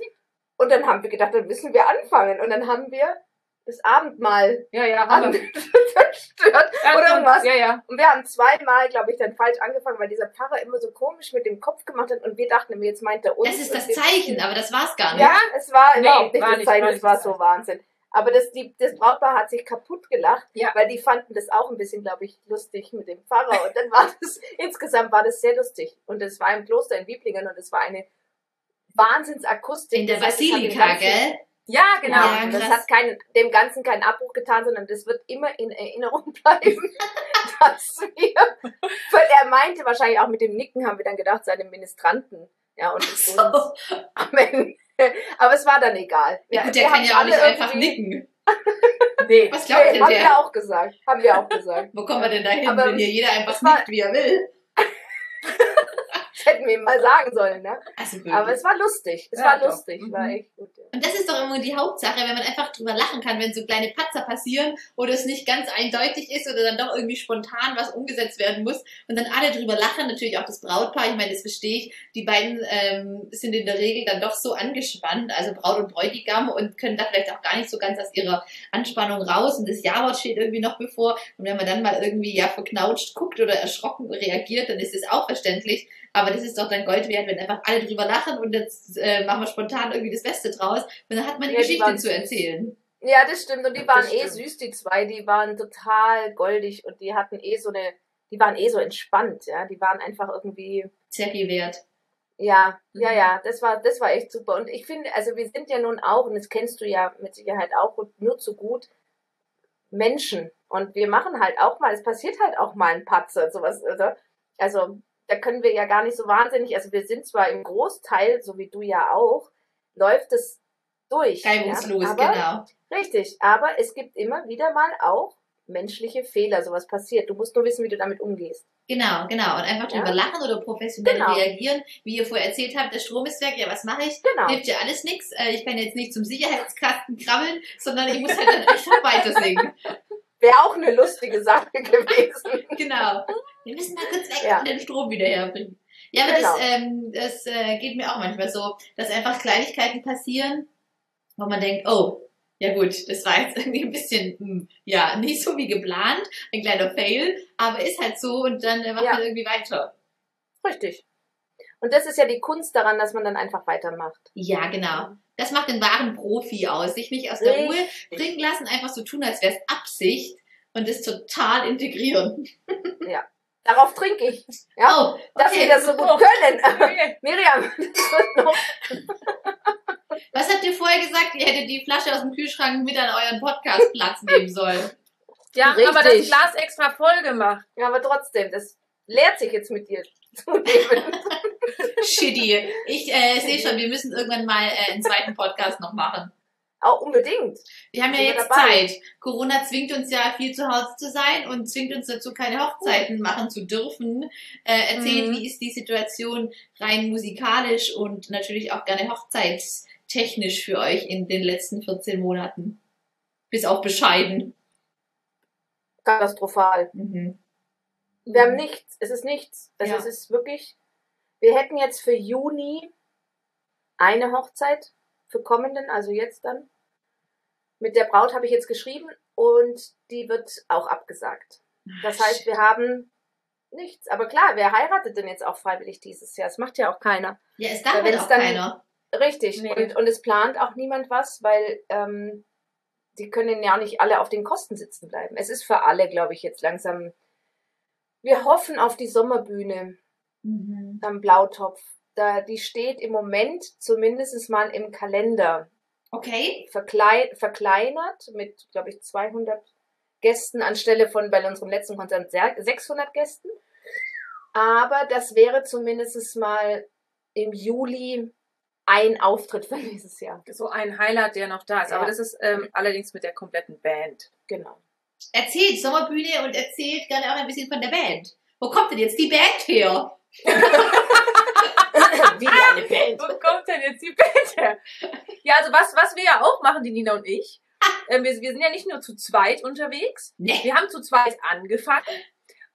Und dann haben wir gedacht, dann müssen wir anfangen. Und dann haben wir das Abendmahl Ja, ja, haben zerstört. Ja, oder irgendwas. Ja, ja. Und wir haben zweimal, glaube ich, dann falsch angefangen, weil dieser Pfarrer immer so komisch mit dem Kopf gemacht hat und wir dachten, jetzt meint er uns. Das ist das Zeichen, aber das war's gar nicht. Ja, es war Nee, überhaupt nicht war das nicht, Zeichen, war es war so. Wahnsinn. Aber das, die, das Brautpaar hat sich kaputt gelacht, Ja. weil die fanden das auch ein bisschen, glaube ich, lustig mit dem Pfarrer. Und dann war das, insgesamt war das sehr lustig. Und es war im Kloster in Wieblingen und es war eine Wahnsinnsakustik. In der es Basilika, gell? Ja, genau. Ja, das hat keinen, dem Ganzen keinen Abbruch getan, sondern das wird immer in Erinnerung bleiben, dass wir, weil er meinte wahrscheinlich auch mit dem Nicken, haben wir dann gedacht, seine Ministranten, ja, und So. uns am Ende. Aber es war dann egal. Ja, gut, der kann ja auch nicht einfach nicken. Nee. Was glaubt Nee, denn haben der? wir auch gesagt. Haben wir auch gesagt. Wo kommen wir denn da hin, Aber wenn hier jeder einfach nickt, wie er will? Das hätten wir ihm mal sagen sollen, ne? Also Aber es war lustig. Es Ja, war doch. lustig. Mhm. War echt gut. Ja. Und das ist doch immer die Hauptsache, wenn man einfach drüber lachen kann, wenn so kleine Patzer passieren oder es nicht ganz eindeutig ist oder dann doch irgendwie spontan was umgesetzt werden muss und dann alle drüber lachen, natürlich auch das Brautpaar, ich meine, das verstehe ich, die beiden ähm, sind in der Regel dann doch so angespannt, also Braut und Bräutigam und können da vielleicht auch gar nicht so ganz aus ihrer Anspannung raus und das Jawort steht irgendwie noch bevor und wenn man dann mal irgendwie ja verknautscht guckt oder erschrocken reagiert, dann ist es auch verständlich, aber das ist doch dann Gold wert, wenn einfach alle drüber lachen und jetzt äh, machen wir spontan irgendwie das Beste draus. Und dann hat man die Ja, die Geschichte waren zu erzählen. ja, das stimmt. Und die waren eh süß, die zwei. Die waren total goldig und die hatten eh so eine, die waren eh so entspannt, ja. Die waren einfach irgendwie, viel wert. ja, ja, Mhm. ja, das war, das war echt super. Und ich finde, also wir sind ja nun auch, und das kennst du ja mit Sicherheit auch nur zu gut, Menschen. Und wir machen halt auch mal, es passiert halt auch mal ein Patzer, sowas, oder? Also, da können wir ja gar nicht so wahnsinnig, also wir sind zwar im Großteil, so wie du ja auch, läuft es durch. Reibungslos, ja, aber, genau. Richtig, aber es gibt immer wieder mal auch menschliche Fehler, sowas passiert. Du musst nur wissen, wie du damit umgehst. Genau, genau. Und einfach drüber Ja. lachen oder professionell Genau. reagieren. Wie ihr vorher erzählt habt, der Strom ist weg, ja, was mache ich? Genau. Hilft ja alles nichts. Äh, ich kann jetzt nicht zum Sicherheitskasten krabbeln, sondern ich muss halt dann einfach weiter singen. Wäre auch eine lustige Sache gewesen. Genau. Wir müssen mal kurz weg Ja. und den Strom wieder herbringen. Ja, aber Genau. das, ähm, das äh, geht mir auch manchmal so, dass einfach Kleinigkeiten passieren, wo man denkt, oh, ja gut, das war jetzt irgendwie ein bisschen, hm, ja, nicht so wie geplant, ein kleiner Fail, aber ist halt so und dann äh, macht Ja. man irgendwie weiter. Richtig. Und das ist ja die Kunst daran, dass man dann einfach weitermacht. Ja, genau. Das macht den wahren Profi aus. Sich nicht aus der Ruhe Richtig. bringen lassen, einfach so tun, als wäre es Absicht und das total integrieren. Darauf trinke ich. Ja. Oh, Dass okay. wir das so gut Oh. können. Okay. Miriam, das wird noch. Was habt ihr vorher gesagt? Ihr hättet die Flasche aus dem Kühlschrank mit an euren Podcastplatz nehmen sollen. Ja, Richtig. aber das Glas extra voll gemacht. Ja, aber trotzdem, das lehrt sich jetzt mit dir zu nehmen. Shitty. Ich äh, sehe schon, wir müssen irgendwann mal äh, einen zweiten Podcast noch machen. Auch unbedingt. Wir haben ja jetzt dabei? Zeit. Corona zwingt uns ja viel zu Hause zu sein und zwingt uns dazu, keine Hochzeiten machen zu dürfen. Äh, erzählt, Mhm. wie ist die Situation rein musikalisch und natürlich auch gerne hochzeitstechnisch für euch in den letzten 14 Monaten. Bis auf bescheiden. Katastrophal. Mhm. Wir haben nichts. Es ist nichts. Also Ja. es ist wirklich. Wir hätten jetzt für Juni eine Hochzeit für kommenden, also jetzt dann. Mit der Braut habe ich jetzt geschrieben und die wird auch abgesagt. Das heißt, wir haben nichts. Aber klar, wer heiratet denn jetzt auch freiwillig dieses Jahr? Das macht ja auch keiner. Ja, es darf halt auch dann- keiner. Richtig. Nee. Und, und es plant auch niemand was, weil ähm, die können ja nicht alle auf den Kosten sitzen bleiben. Es ist für alle, glaube ich, jetzt langsam. Wir hoffen auf die Sommerbühne Mhm. Am Blautopf. Da, die steht im Moment zumindest mal im Kalender Okay. verklei verkleinert mit, glaube ich, 200 Gästen anstelle von bei unserem letzten Konzert sehr- 600 Gästen. Aber das wäre zumindest mal im Juli ein Auftritt für nächstes Jahr. So ein Highlight, der noch da ist. Aber Ja. das ist ähm, allerdings mit der kompletten Band. Genau. Erzählt Sommerbühne und erzählt gerne auch ein bisschen von der Band. Wo kommt denn jetzt die Band her? Wie eine Band. Wo kommt denn jetzt die Band her? Ja, also was, was wir ja auch machen, die Nina und ich. Ähm, wir, wir sind ja nicht nur zu zweit unterwegs. Ne. Wir haben zu zweit angefangen.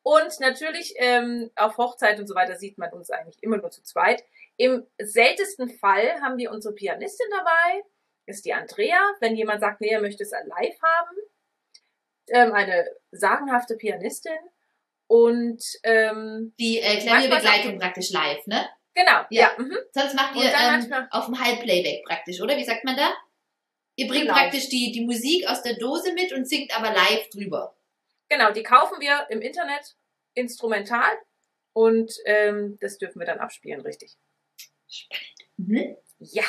Und natürlich ähm, auf Hochzeit und so weiter sieht man uns eigentlich immer nur zu zweit. Im seltensten Fall haben wir unsere Pianistin dabei. Ist die Andrea. Wenn jemand sagt, nee, er möchte es live haben. Ähm, eine sagenhafte Pianistin. Und ähm, Die äh, Klavierbegleitung praktisch live, ne? genau, Ja. ja. mhm. Sonst macht ihr dann ähm, auf dem Halbplayback praktisch, oder? Wie sagt man da? Ihr bringt Genau. praktisch die, die Musik aus der Dose mit und singt aber live drüber. Genau, die kaufen wir im Internet instrumental und ähm, das dürfen wir dann abspielen, richtig. Mhm. Ja.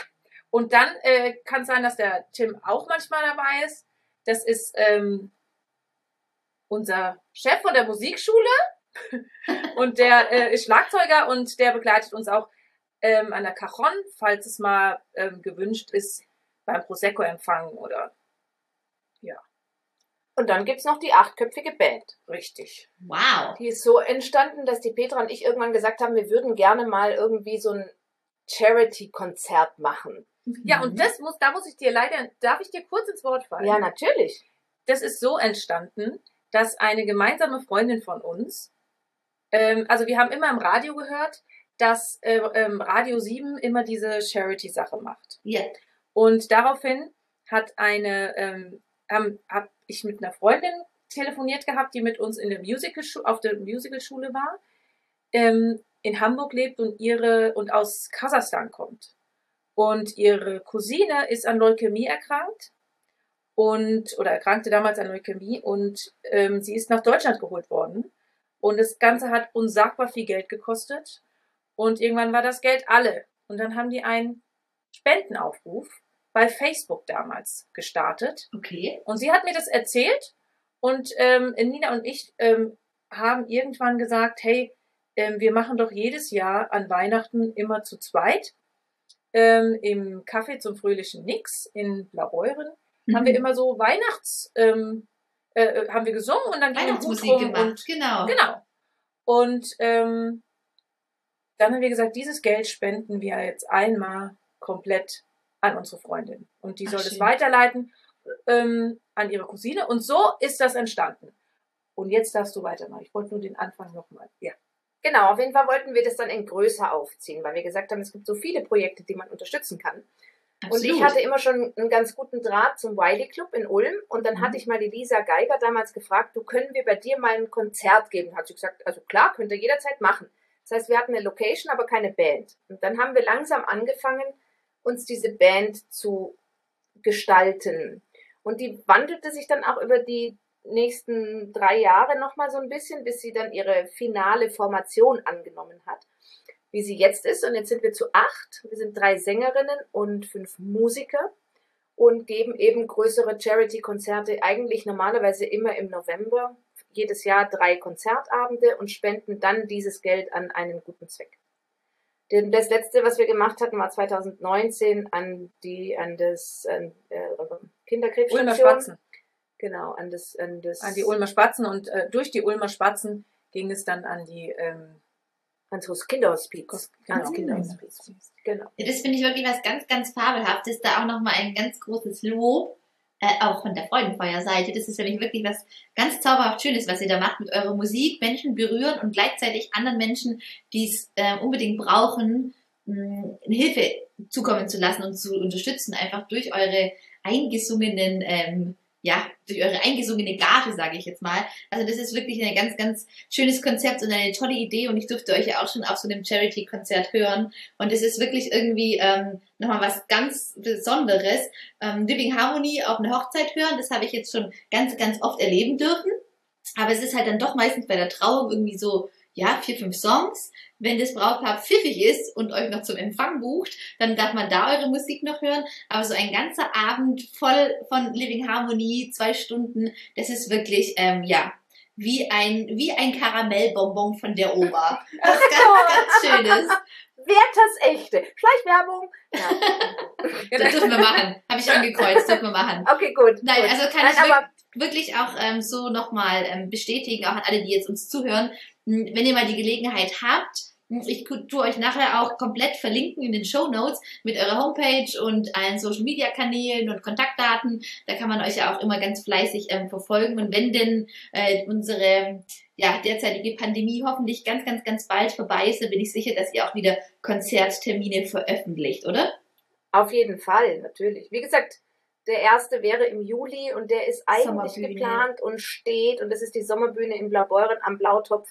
Und dann äh, kann sein, dass der Tim auch manchmal dabei ist. Das ist ähm, unser Chef von der Musikschule und der äh, ist Schlagzeuger und der begleitet uns auch ähm, an der Cajon, falls es mal ähm, gewünscht ist, beim Prosecco-Empfang oder Und dann gibt's noch die achtköpfige Band. richtig. Wow. Die ist so entstanden, dass die Petra und ich irgendwann gesagt haben, wir würden gerne mal irgendwie so ein Charity-Konzert machen. Ja, Mhm. und das muss, da muss ich dir leider, darf ich dir kurz ins Wort fallen? Ja, natürlich. das ist so entstanden, dass eine gemeinsame Freundin von uns, ähm, also wir haben immer im Radio gehört, dass äh, ähm, Radio 7 immer diese Charity-Sache macht. Ja. Und daraufhin hat eine, ähm, habe hab ich mit einer Freundin telefoniert gehabt, die mit uns in der Musical auf der Musicalschule war, ähm, in Hamburg lebt und ihre und aus Kasachstan kommt. Und ihre Cousine ist an Leukämie erkrankt und oder erkrankte damals an Leukämie und ähm, sie ist nach Deutschland geholt worden. Und das Ganze hat unsagbar viel Geld gekostet. Und irgendwann war das Geld alle. Und dann haben die einen Spendenaufruf bei Facebook damals gestartet. Okay. Und sie hat mir das erzählt und ähm, Nina und ich ähm, haben irgendwann gesagt, hey, ähm, wir machen doch jedes Jahr an Weihnachten immer zu zweit ähm, im Café zum fröhlichen Nix in Blaubeuren haben Mhm. wir immer so Weihnachts ähm, äh, äh, haben wir gesungen und dann Weihnachtsmusik rum gemacht. und genau. Genau. Und ähm, dann haben wir gesagt, dieses Geld spenden wir jetzt einmal komplett an unsere Freundin. Und die Ach, soll es schön. weiterleiten ähm, an ihre Cousine. Und so ist das entstanden. Und jetzt darfst du weitermachen. Ich wollte nur den Anfang nochmal. Ja. Genau, auf jeden Fall wollten wir das dann in größer aufziehen, weil wir gesagt haben, es gibt so viele Projekte, die man unterstützen kann. Und ich hatte immer schon einen ganz guten Draht zum Wiley Club in Ulm und dann Mhm. hatte ich mal die Lisa Geiger damals gefragt, du können wir bei dir mal ein Konzert geben? Hat sie gesagt, also klar, könnt ihr jederzeit machen. Das heißt, wir hatten eine Location, aber keine Band. Und dann haben wir langsam angefangen, uns diese Band zu gestalten. Und die wandelte sich dann auch über die nächsten drei Jahre nochmal so ein bisschen, bis sie dann ihre finale Formation angenommen hat, wie sie jetzt ist. Und jetzt sind wir zu acht. Wir sind drei Sängerinnen und fünf Musiker und geben eben größere Charity-Konzerte, eigentlich normalerweise immer im November, jedes Jahr drei Konzertabende und spenden dann dieses Geld an einen guten Zweck. Denn das letzte, was wir gemacht hatten, war 2019 an die, an das an, äh, Ulmer Kinderkrebsstation. Spatzen. Genau, an das, an das, An die Ulmer Spatzen. Und äh, durch die Ulmer Spatzen ging es dann an die ähm, ans Hos- Kinderhospiz. Genau. Ans Kinderhospiz. Genau. Ja, das finde ich wirklich was ganz, ganz Fabelhaftes. Da auch nochmal ein ganz großes Lob, äh, auch von der Freudenfeuerseite. Das ist nämlich wirklich was ganz zauberhaft Schönes, was ihr da macht mit eurer Musik, Menschen berühren und gleichzeitig anderen Menschen, die es äh, unbedingt brauchen, mh, Hilfe zukommen zu lassen und zu unterstützen, einfach durch eure eingesungenen ähm, ja, durch eure eingesungene Gage, sage ich jetzt mal. Also das ist wirklich ein ganz, ganz schönes Konzept und eine tolle Idee und ich durfte euch ja auch schon auf so einem Charity-Konzert hören und es ist wirklich irgendwie ähm, nochmal was ganz Besonderes. Ähm, Living Harmony auf eine Hochzeit hören, das habe ich jetzt schon ganz, ganz oft erleben dürfen. Aber es ist halt dann doch meistens bei der Trauung irgendwie so, ja, vier, fünf Songs. Wenn das Brautpaar pfiffig ist und euch noch zum Empfang bucht, dann darf man da eure Musik noch hören. Aber so ein ganzer Abend voll von Living Harmony, zwei Stunden, das ist wirklich, ähm, ja, wie ein, wie ein Karamellbonbon von der Oma. Was ganz, ganz Schönes. Werthers echte. Schleichwerbung. Ja. Das dürfen wir machen. Habe ich angekreuzt, dürfen wir machen. Okay, gut. Nein, gut. also kann Nein, ich wirklich, auch ähm, so nochmal ähm, bestätigen, auch an alle, die jetzt uns zuhören, wenn ihr mal die Gelegenheit habt, mh, ich tu- tue euch nachher auch komplett verlinken in den Show Notes mit eurer Homepage und allen Social Media Kanälen und Kontaktdaten. Da kann man euch ja auch immer ganz fleißig ähm, verfolgen. Und wenn denn äh, unsere ja, derzeitige Pandemie hoffentlich ganz, ganz, ganz bald vorbei ist, dann bin ich sicher, dass ihr auch wieder Konzerttermine veröffentlicht, oder? Auf jeden Fall, natürlich. Wie gesagt, der erste wäre im Juli und der ist eigentlich geplant und steht und das ist die Sommerbühne in Blaubeuren am Blautopf.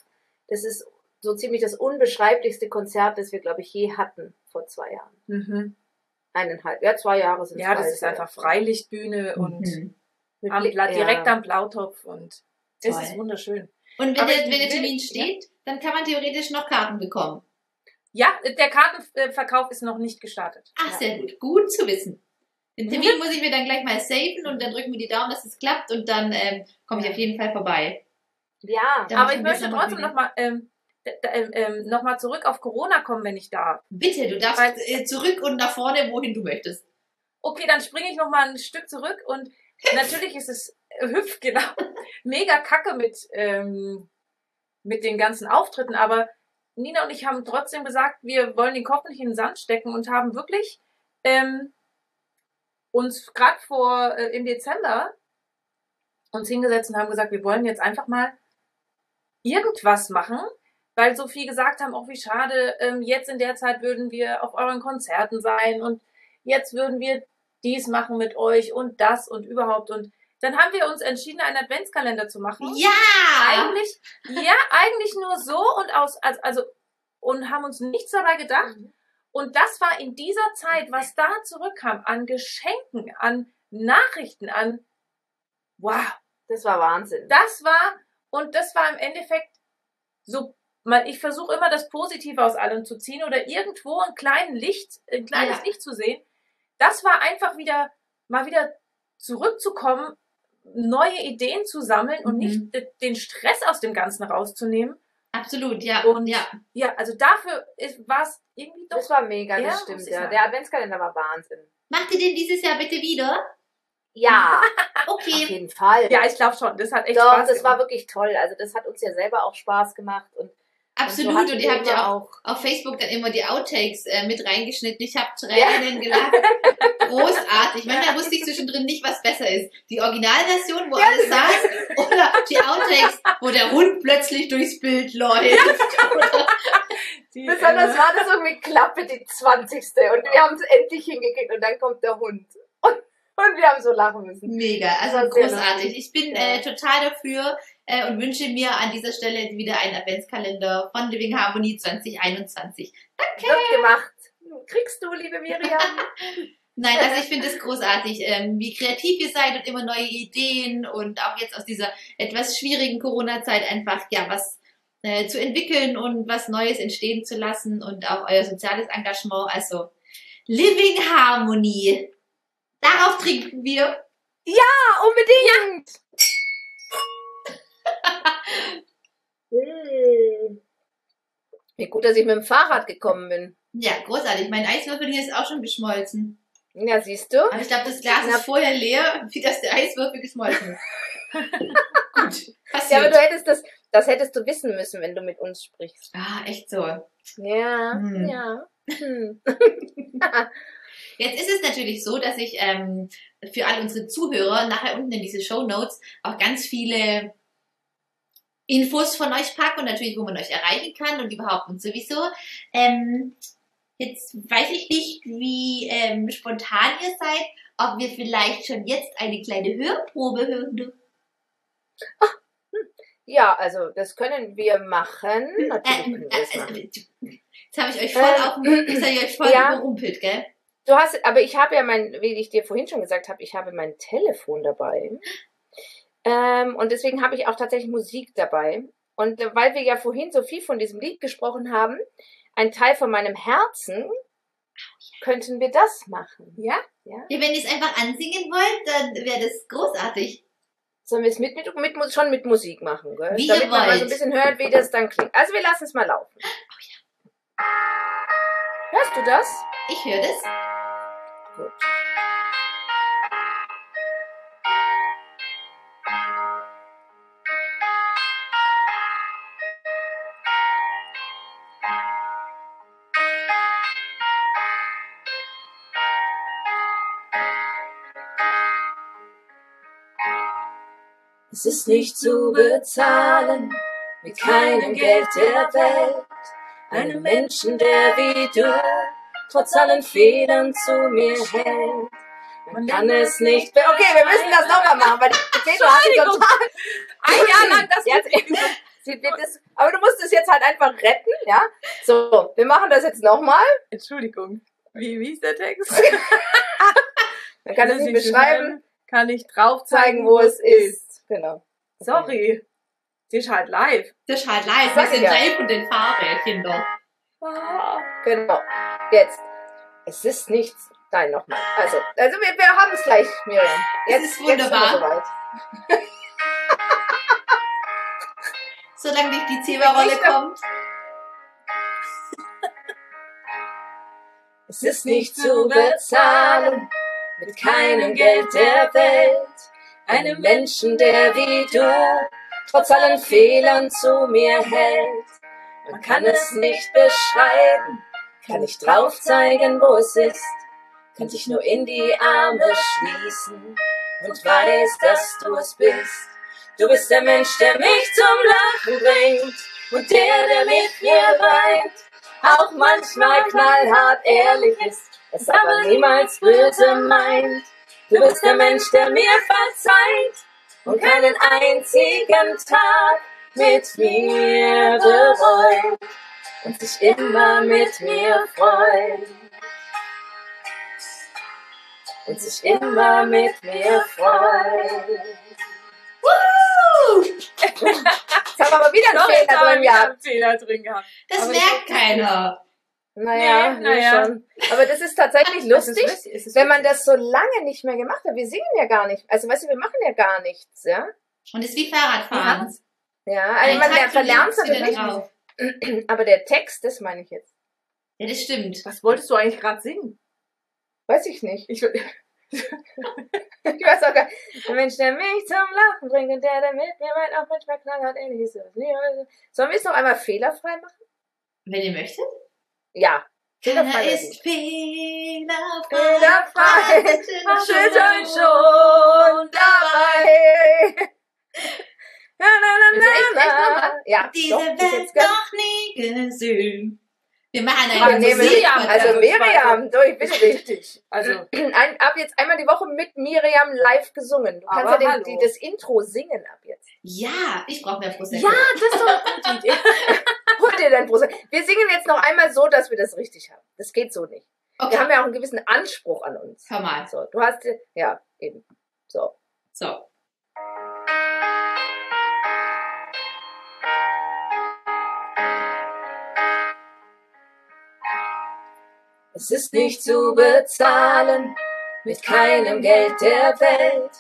Das ist so ziemlich das unbeschreiblichste Konzert, das wir, glaube ich, je hatten vor zwei Jahren. Mhm. Eineinhalb, ja, zwei Jahre sind Ja, das ist einfach Freilichtbühne und Mhm. Mit am, Bla- direkt ja. am Blautopf und es Toll. ist wunderschön. Und wenn Aber der, wenn der will- Termin ja. steht, dann kann man theoretisch noch Karten bekommen. Ja, der Kartenverkauf ist noch nicht gestartet. Ach, ja. sehr gut. Gut zu wissen. Den Termin muss ich mir dann gleich mal saven und dann drücken wir die Daumen, dass es klappt und dann ähm, komme ich auf jeden Fall vorbei. Ja, Da Aber ich möchte trotzdem nochmal ähm, ähm, ähm, noch mal zurück auf Corona kommen, wenn ich darf. Bitte, du darfst Weil- äh, zurück und nach vorne, wohin du möchtest. Okay, dann springe ich noch mal ein Stück zurück und natürlich ist es hüpf genau mega kacke mit ähm, mit den ganzen Auftritten, aber Nina und ich haben trotzdem gesagt, wir wollen den Kopf nicht in den Sand stecken und haben wirklich ähm, uns gerade vor äh, im Dezember uns hingesetzt und haben gesagt, wir wollen jetzt einfach mal irgendwas machen, weil so viel gesagt haben, auch wie schade, ähm, jetzt in der Zeit würden wir auf euren Konzerten sein und jetzt würden wir dies machen mit euch und das und überhaupt und dann haben wir uns entschieden, einen Adventskalender zu machen. Ja! Eigentlich, ja, eigentlich nur so und aus, also, also, und haben uns nichts dabei gedacht. Und das war in dieser Zeit, was da zurückkam, an Geschenken, an Nachrichten, an, wow, das war Wahnsinn. das war, und das war im Endeffekt so, mal, ich versuche immer das Positive aus allem zu ziehen oder irgendwo ein kleines Licht, ein kleines Ja. Licht zu sehen. Das war einfach wieder, mal wieder zurückzukommen, neue Ideen zu sammeln und Mhm. nicht de- den Stress aus dem Ganzen rauszunehmen. Absolut, ja. Und- ja. Ja, also dafür war es irgendwie doch. Das war mega, Ja, das muss stimmt. Ja. Der Adventskalender war Wahnsinn. Macht ihr den dieses Jahr bitte wieder? Ja, auf Okay. jeden Fall. ja, ich glaube schon. Das hat echt Doch, Spaß das war gemacht. wirklich toll. Also das hat uns ja selber auch Spaß gemacht. Und, Absolut. und, Und, so hatten ihr habt ja auch auf Facebook dann immer die Outtakes äh, mit reingeschnitten. Ich habe Tränen gelacht. Großartig. Manchmal wusste ich zwischendrin nicht, was besser ist. Die Originalversion, wo alles saß, oder die Outtakes, wo der Hund plötzlich durchs Bild läuft. Die, Besonders äh, war das irgendwie Klappe die 20. Und wir haben es endlich hingekriegt und dann kommt der Hund. Und, wir haben so lachen müssen. Mega, also großartig. Ich bin äh, total dafür äh, und wünsche mir an dieser Stelle wieder einen Adventskalender von Living Harmony 2021. Wird gemacht. Kriegst du, liebe Miriam. Nein, also ich finde es großartig, ähm, wie kreativ ihr seid und immer neue Ideen und auch jetzt aus dieser etwas schwierigen Corona-Zeit einfach ja was äh, zu entwickeln und was Neues entstehen zu lassen und auch euer soziales Engagement. Also Living Harmony. Darauf trinken wir. Ah, unbedingt! Wie gut, dass ich mit dem Fahrrad gekommen bin. Ja, großartig. Mein Eiswürfel hier ist auch schon geschmolzen. Ja, siehst du? Aber ich glaube, das Glas ist vorher leer, wie das der Eiswürfel geschmolzen ist. Gut, Ja, aber passiert. du hättest das, das hättest du wissen müssen, wenn du mit uns sprichst. ah, echt so. Ja, Hm. ja. Hm. Jetzt ist es natürlich so, dass ich ähm, für alle unsere Zuhörer nachher unten in diese Show Notes auch ganz viele Infos von euch packe und natürlich, wo man euch erreichen kann und überhaupt und sowieso. Ähm, Jetzt weiß ich nicht, wie ähm, spontan ihr seid, ob wir vielleicht schon jetzt eine kleine Hörprobe hören dürfen. Ja, also das können wir machen. Natürlich Ähm, können äh, machen. äh, jetzt habe ich euch voll Ähm, auf jetzt hab ich euch voll ja. überrumpelt, gell? Du hast, aber ich habe ja mein, wie ich dir vorhin schon gesagt habe, ich habe mein Telefon dabei. Ähm, und deswegen habe ich auch tatsächlich Musik dabei. Und weil wir ja vorhin so viel von diesem Lied gesprochen haben, ein Teil von meinem Herzen, könnten wir das machen. Ja? Ja? Ja, wenn ihr es einfach ansingen wollt, dann wäre das großartig. Sollen wir es mit, mit, mit, schon mit Musik machen, gell? Wie Damit ihr man mal so ein wollt. bisschen hört, wie das dann klingt. Also wir lassen es mal laufen. Hörst du das? Ich höre das. Gut. Es ist nicht zu bezahlen mit keinem Geld der Welt. Einem Menschen, der wie du trotz allen Fehlern zu mir hält. Man kann es nicht. be- Okay, wir müssen das nochmal machen, weil die Petra hat sie Entschuldigung. total. Ein Jahr lang das das, aber du musst es jetzt halt einfach retten, ja? So, wir machen das jetzt nochmal. Entschuldigung. Wie, wie ist der Text? Man kann es nicht beschreiben, Kann ich drauf zeigen, wo es ist. Genau. Sorry. Sie ist halt live. Das ist halt live. Wir sind live und in Farbe, Kinder. Ah. Genau. Jetzt. Es ist nichts. Nein, nochmal. Also, also wir, wir haben es gleich, Miriam. Jetzt ist Jetzt sind wir wunderbar. soweit. Solange nicht die Zebra-Rolle kommt. Es ist nicht zu bezahlen mit keinem Geld der Welt. Einem Menschen, der wie du trotz allen Fehlern zu mir hält. Man kann es nicht beschreiben, kann nicht drauf zeigen, wo es ist. Kann sich nur in die Arme schließen und weiß, dass du es bist. Du bist der Mensch, der mich zum Lachen bringt und der, der mit mir weint auch manchmal knallhart ehrlich ist, es aber niemals böse meint. Du bist der Mensch, der mir verzeiht und keinen einzigen Tag mit mir bereut und sich immer mit mir freut. Und sich immer mit mir freut. Woo! Jetzt haben wir aber wieder einen Fehler drin gehabt. einen Fehler drin gehabt. Das Aber merkt keiner. Naja, Nee, naja. schon. Aber das ist tatsächlich Das ist lustig, ist wenn man das so lange nicht mehr gemacht hat. Wir singen ja gar nicht. Also, weißt du, wir machen ja gar nichts, ja? Und ist wie Fahrradfahren. Ja, Ein also man verlernt es natürlich wieder drauf. Aber der Text, das meine ich jetzt. Ja, das stimmt. Was wolltest du eigentlich gerade singen? Weiß ich nicht. Ich, Ich weiß auch gar nicht. Der Mensch, der mich zum Lachen bringt und der, der mit mir meint, auch manchmal knallhart ähnlich ist. Sollen wir es noch einmal fehlerfrei machen? Wenn ihr möchtet. Ja. Keiner Fehlerfrei. ist fehlerfrei. Fehlerfrei. Schön schön schon dabei. Na, na, na, echt- na, echt na. nochmal? Ja, Diese doch, Welt noch nie gesehen. Wir machen eine Musik. Miriam, Also Also, Miriam, du, ich dich. richtig. Also, Ein, ab jetzt einmal die Woche mit Miriam live gesungen. Du kannst Aber ja den, die, das Intro singen ab jetzt. Ja, ich brauche mehr Prosecco. ja, das ist doch eine gute Idee. Hol dir dein Prosecco. Wir singen jetzt noch einmal so, dass wir das richtig haben. Das geht so nicht. Okay. Wir haben ja auch einen gewissen Anspruch an uns. Hör mal. So, du hast, ja, eben. So. So. Es ist nicht zu bezahlen mit keinem Geld der Welt.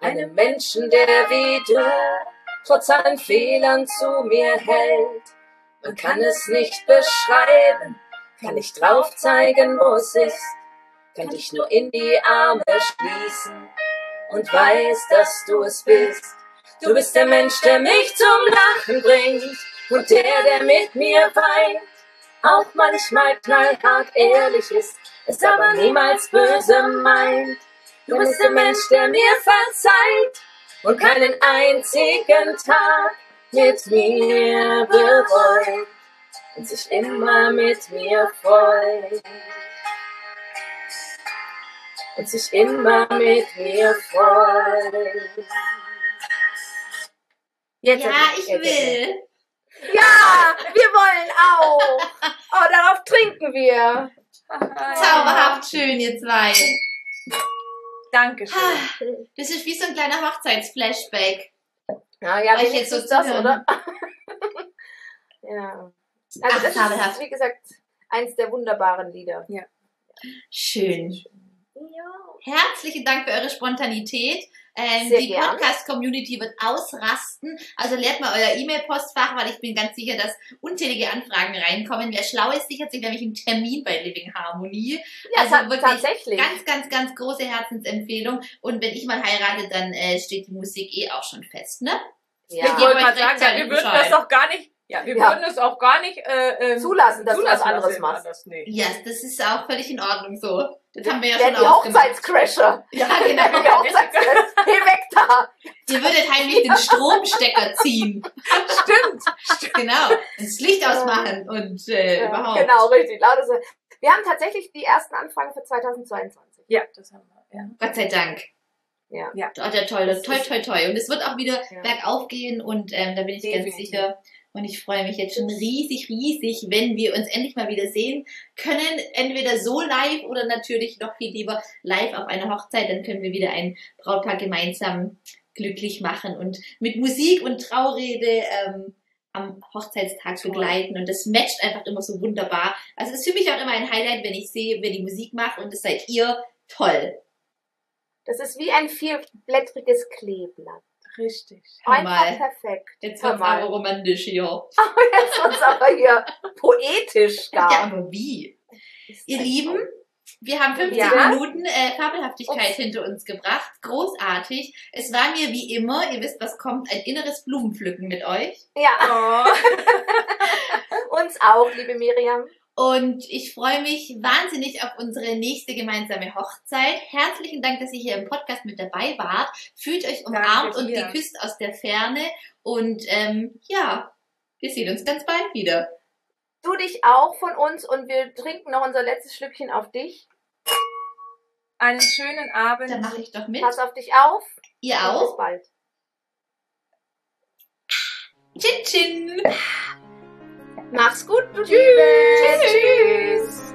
Einem Menschen, der wie du trotz allen Fehlern zu mir hält. Man kann es nicht beschreiben, kann nicht drauf zeigen, wo es ist. Kann dich nur in die Arme schließen und weiß, dass du es bist. Du bist der Mensch, der mich zum Lachen bringt und der, der mit mir weint auch manchmal knallhart ehrlich ist, es aber niemals böse meint. Du bist der Mensch, der mir verzeiht und keinen einzigen Tag mit mir bereut und sich immer mit mir freut. Und sich immer mit mir freut. Jetzt Ja, ich will. Ja, wir wollen auch. Oh, darauf trinken wir. Zauberhaft schön, ihr zwei. Dankeschön. Ah, Das ist wie so ein kleiner Hochzeitsflashback. Ja, ja, Euch jetzt so das, zuhören. oder? ja. Also Ach, das ist, wie gesagt, eins der wunderbaren Lieder. Schön. Ja. Herzlichen Dank für eure Spontanität. Ähm, Sehr die. Podcast-Community wird ausrasten. Also leert mal euer E-Mail-Postfach, weil ich bin ganz sicher, dass unzählige Anfragen reinkommen. Wer schlau ist, sichert sich nämlich einen Termin bei Living Harmony. Ja, Also wirklich tatsächlich. Ganz, ganz, ganz große Herzensempfehlung. Und wenn ich mal heirate, dann äh, steht die Musik eh auch schon fest, ne? Ich ja. Gebt wollte gerade sagen, wir würden Bescheid. das doch gar nicht, ja, wir Ja. würden es auch gar nicht äh, ähm, Zulassen, dass du zulassen, was anderes machst. Das. Ja, das ist auch völlig in Ordnung so. Das haben wir ja Wer schon die. Hochzeitscrasher. Ja, genau. Der Hochzeitscrasher. Geh weg da. Ihr würdet heimlich den Stromstecker ziehen. Stimmt. Genau. Das Licht ausmachen und äh, Ja, überhaupt. Genau, richtig. Laut ist es. Wir haben tatsächlich die ersten Anfragen für 2022. Ja, das haben wir. Ja. Gott sei Dank. Ja. Ja. Ja, toll, das Das toi, toi, toi. Und es wird auch wieder Ja. bergauf gehen und ähm, da bin ich ganz Definitiv. sicher. Und ich freue mich jetzt schon riesig, riesig, wenn wir uns endlich mal wieder sehen können. Entweder so live oder natürlich noch viel lieber live auf einer Hochzeit. Dann können wir wieder ein Brautpaar gemeinsam glücklich machen und mit Musik und Traurede ähm, am Hochzeitstag Toll. begleiten. Und das matcht einfach immer so wunderbar. Also es ist für mich auch immer ein Highlight, wenn ich sehe, wer die Musik macht und das seid ihr. Toll. Das ist wie ein vierblättriges Kleeblatt. Richtig. Einfach mal. perfekt. Jetzt wird's mal. aber romantisch hier. Jetzt wird's aber hier poetisch gar. Ja, aber wie? Ihr Lieben, wir haben 50 Ja. Minuten äh, Fabelhaftigkeit hinter uns gebracht. Großartig. Es war mir wie immer, ihr wisst, was kommt, ein inneres Blumenpflücken mit euch. Ja, Oh. uns auch, liebe Miriam. Und ich freue mich wahnsinnig auf unsere nächste gemeinsame Hochzeit. Herzlichen Dank, dass ihr hier im Podcast mit dabei wart. Fühlt euch umarmt Danke und dir. geküsst aus der Ferne. Und ähm, ja, wir sehen uns ganz bald wieder. Du dich auch von uns und wir trinken noch unser letztes Schlückchen auf dich. Einen schönen Abend. Dann mache ich doch mit. Pass auf dich auf. Ihr auch? Bis bald. Chin Chin. Mach's gut, Liebe. Tschüss. Tschüss.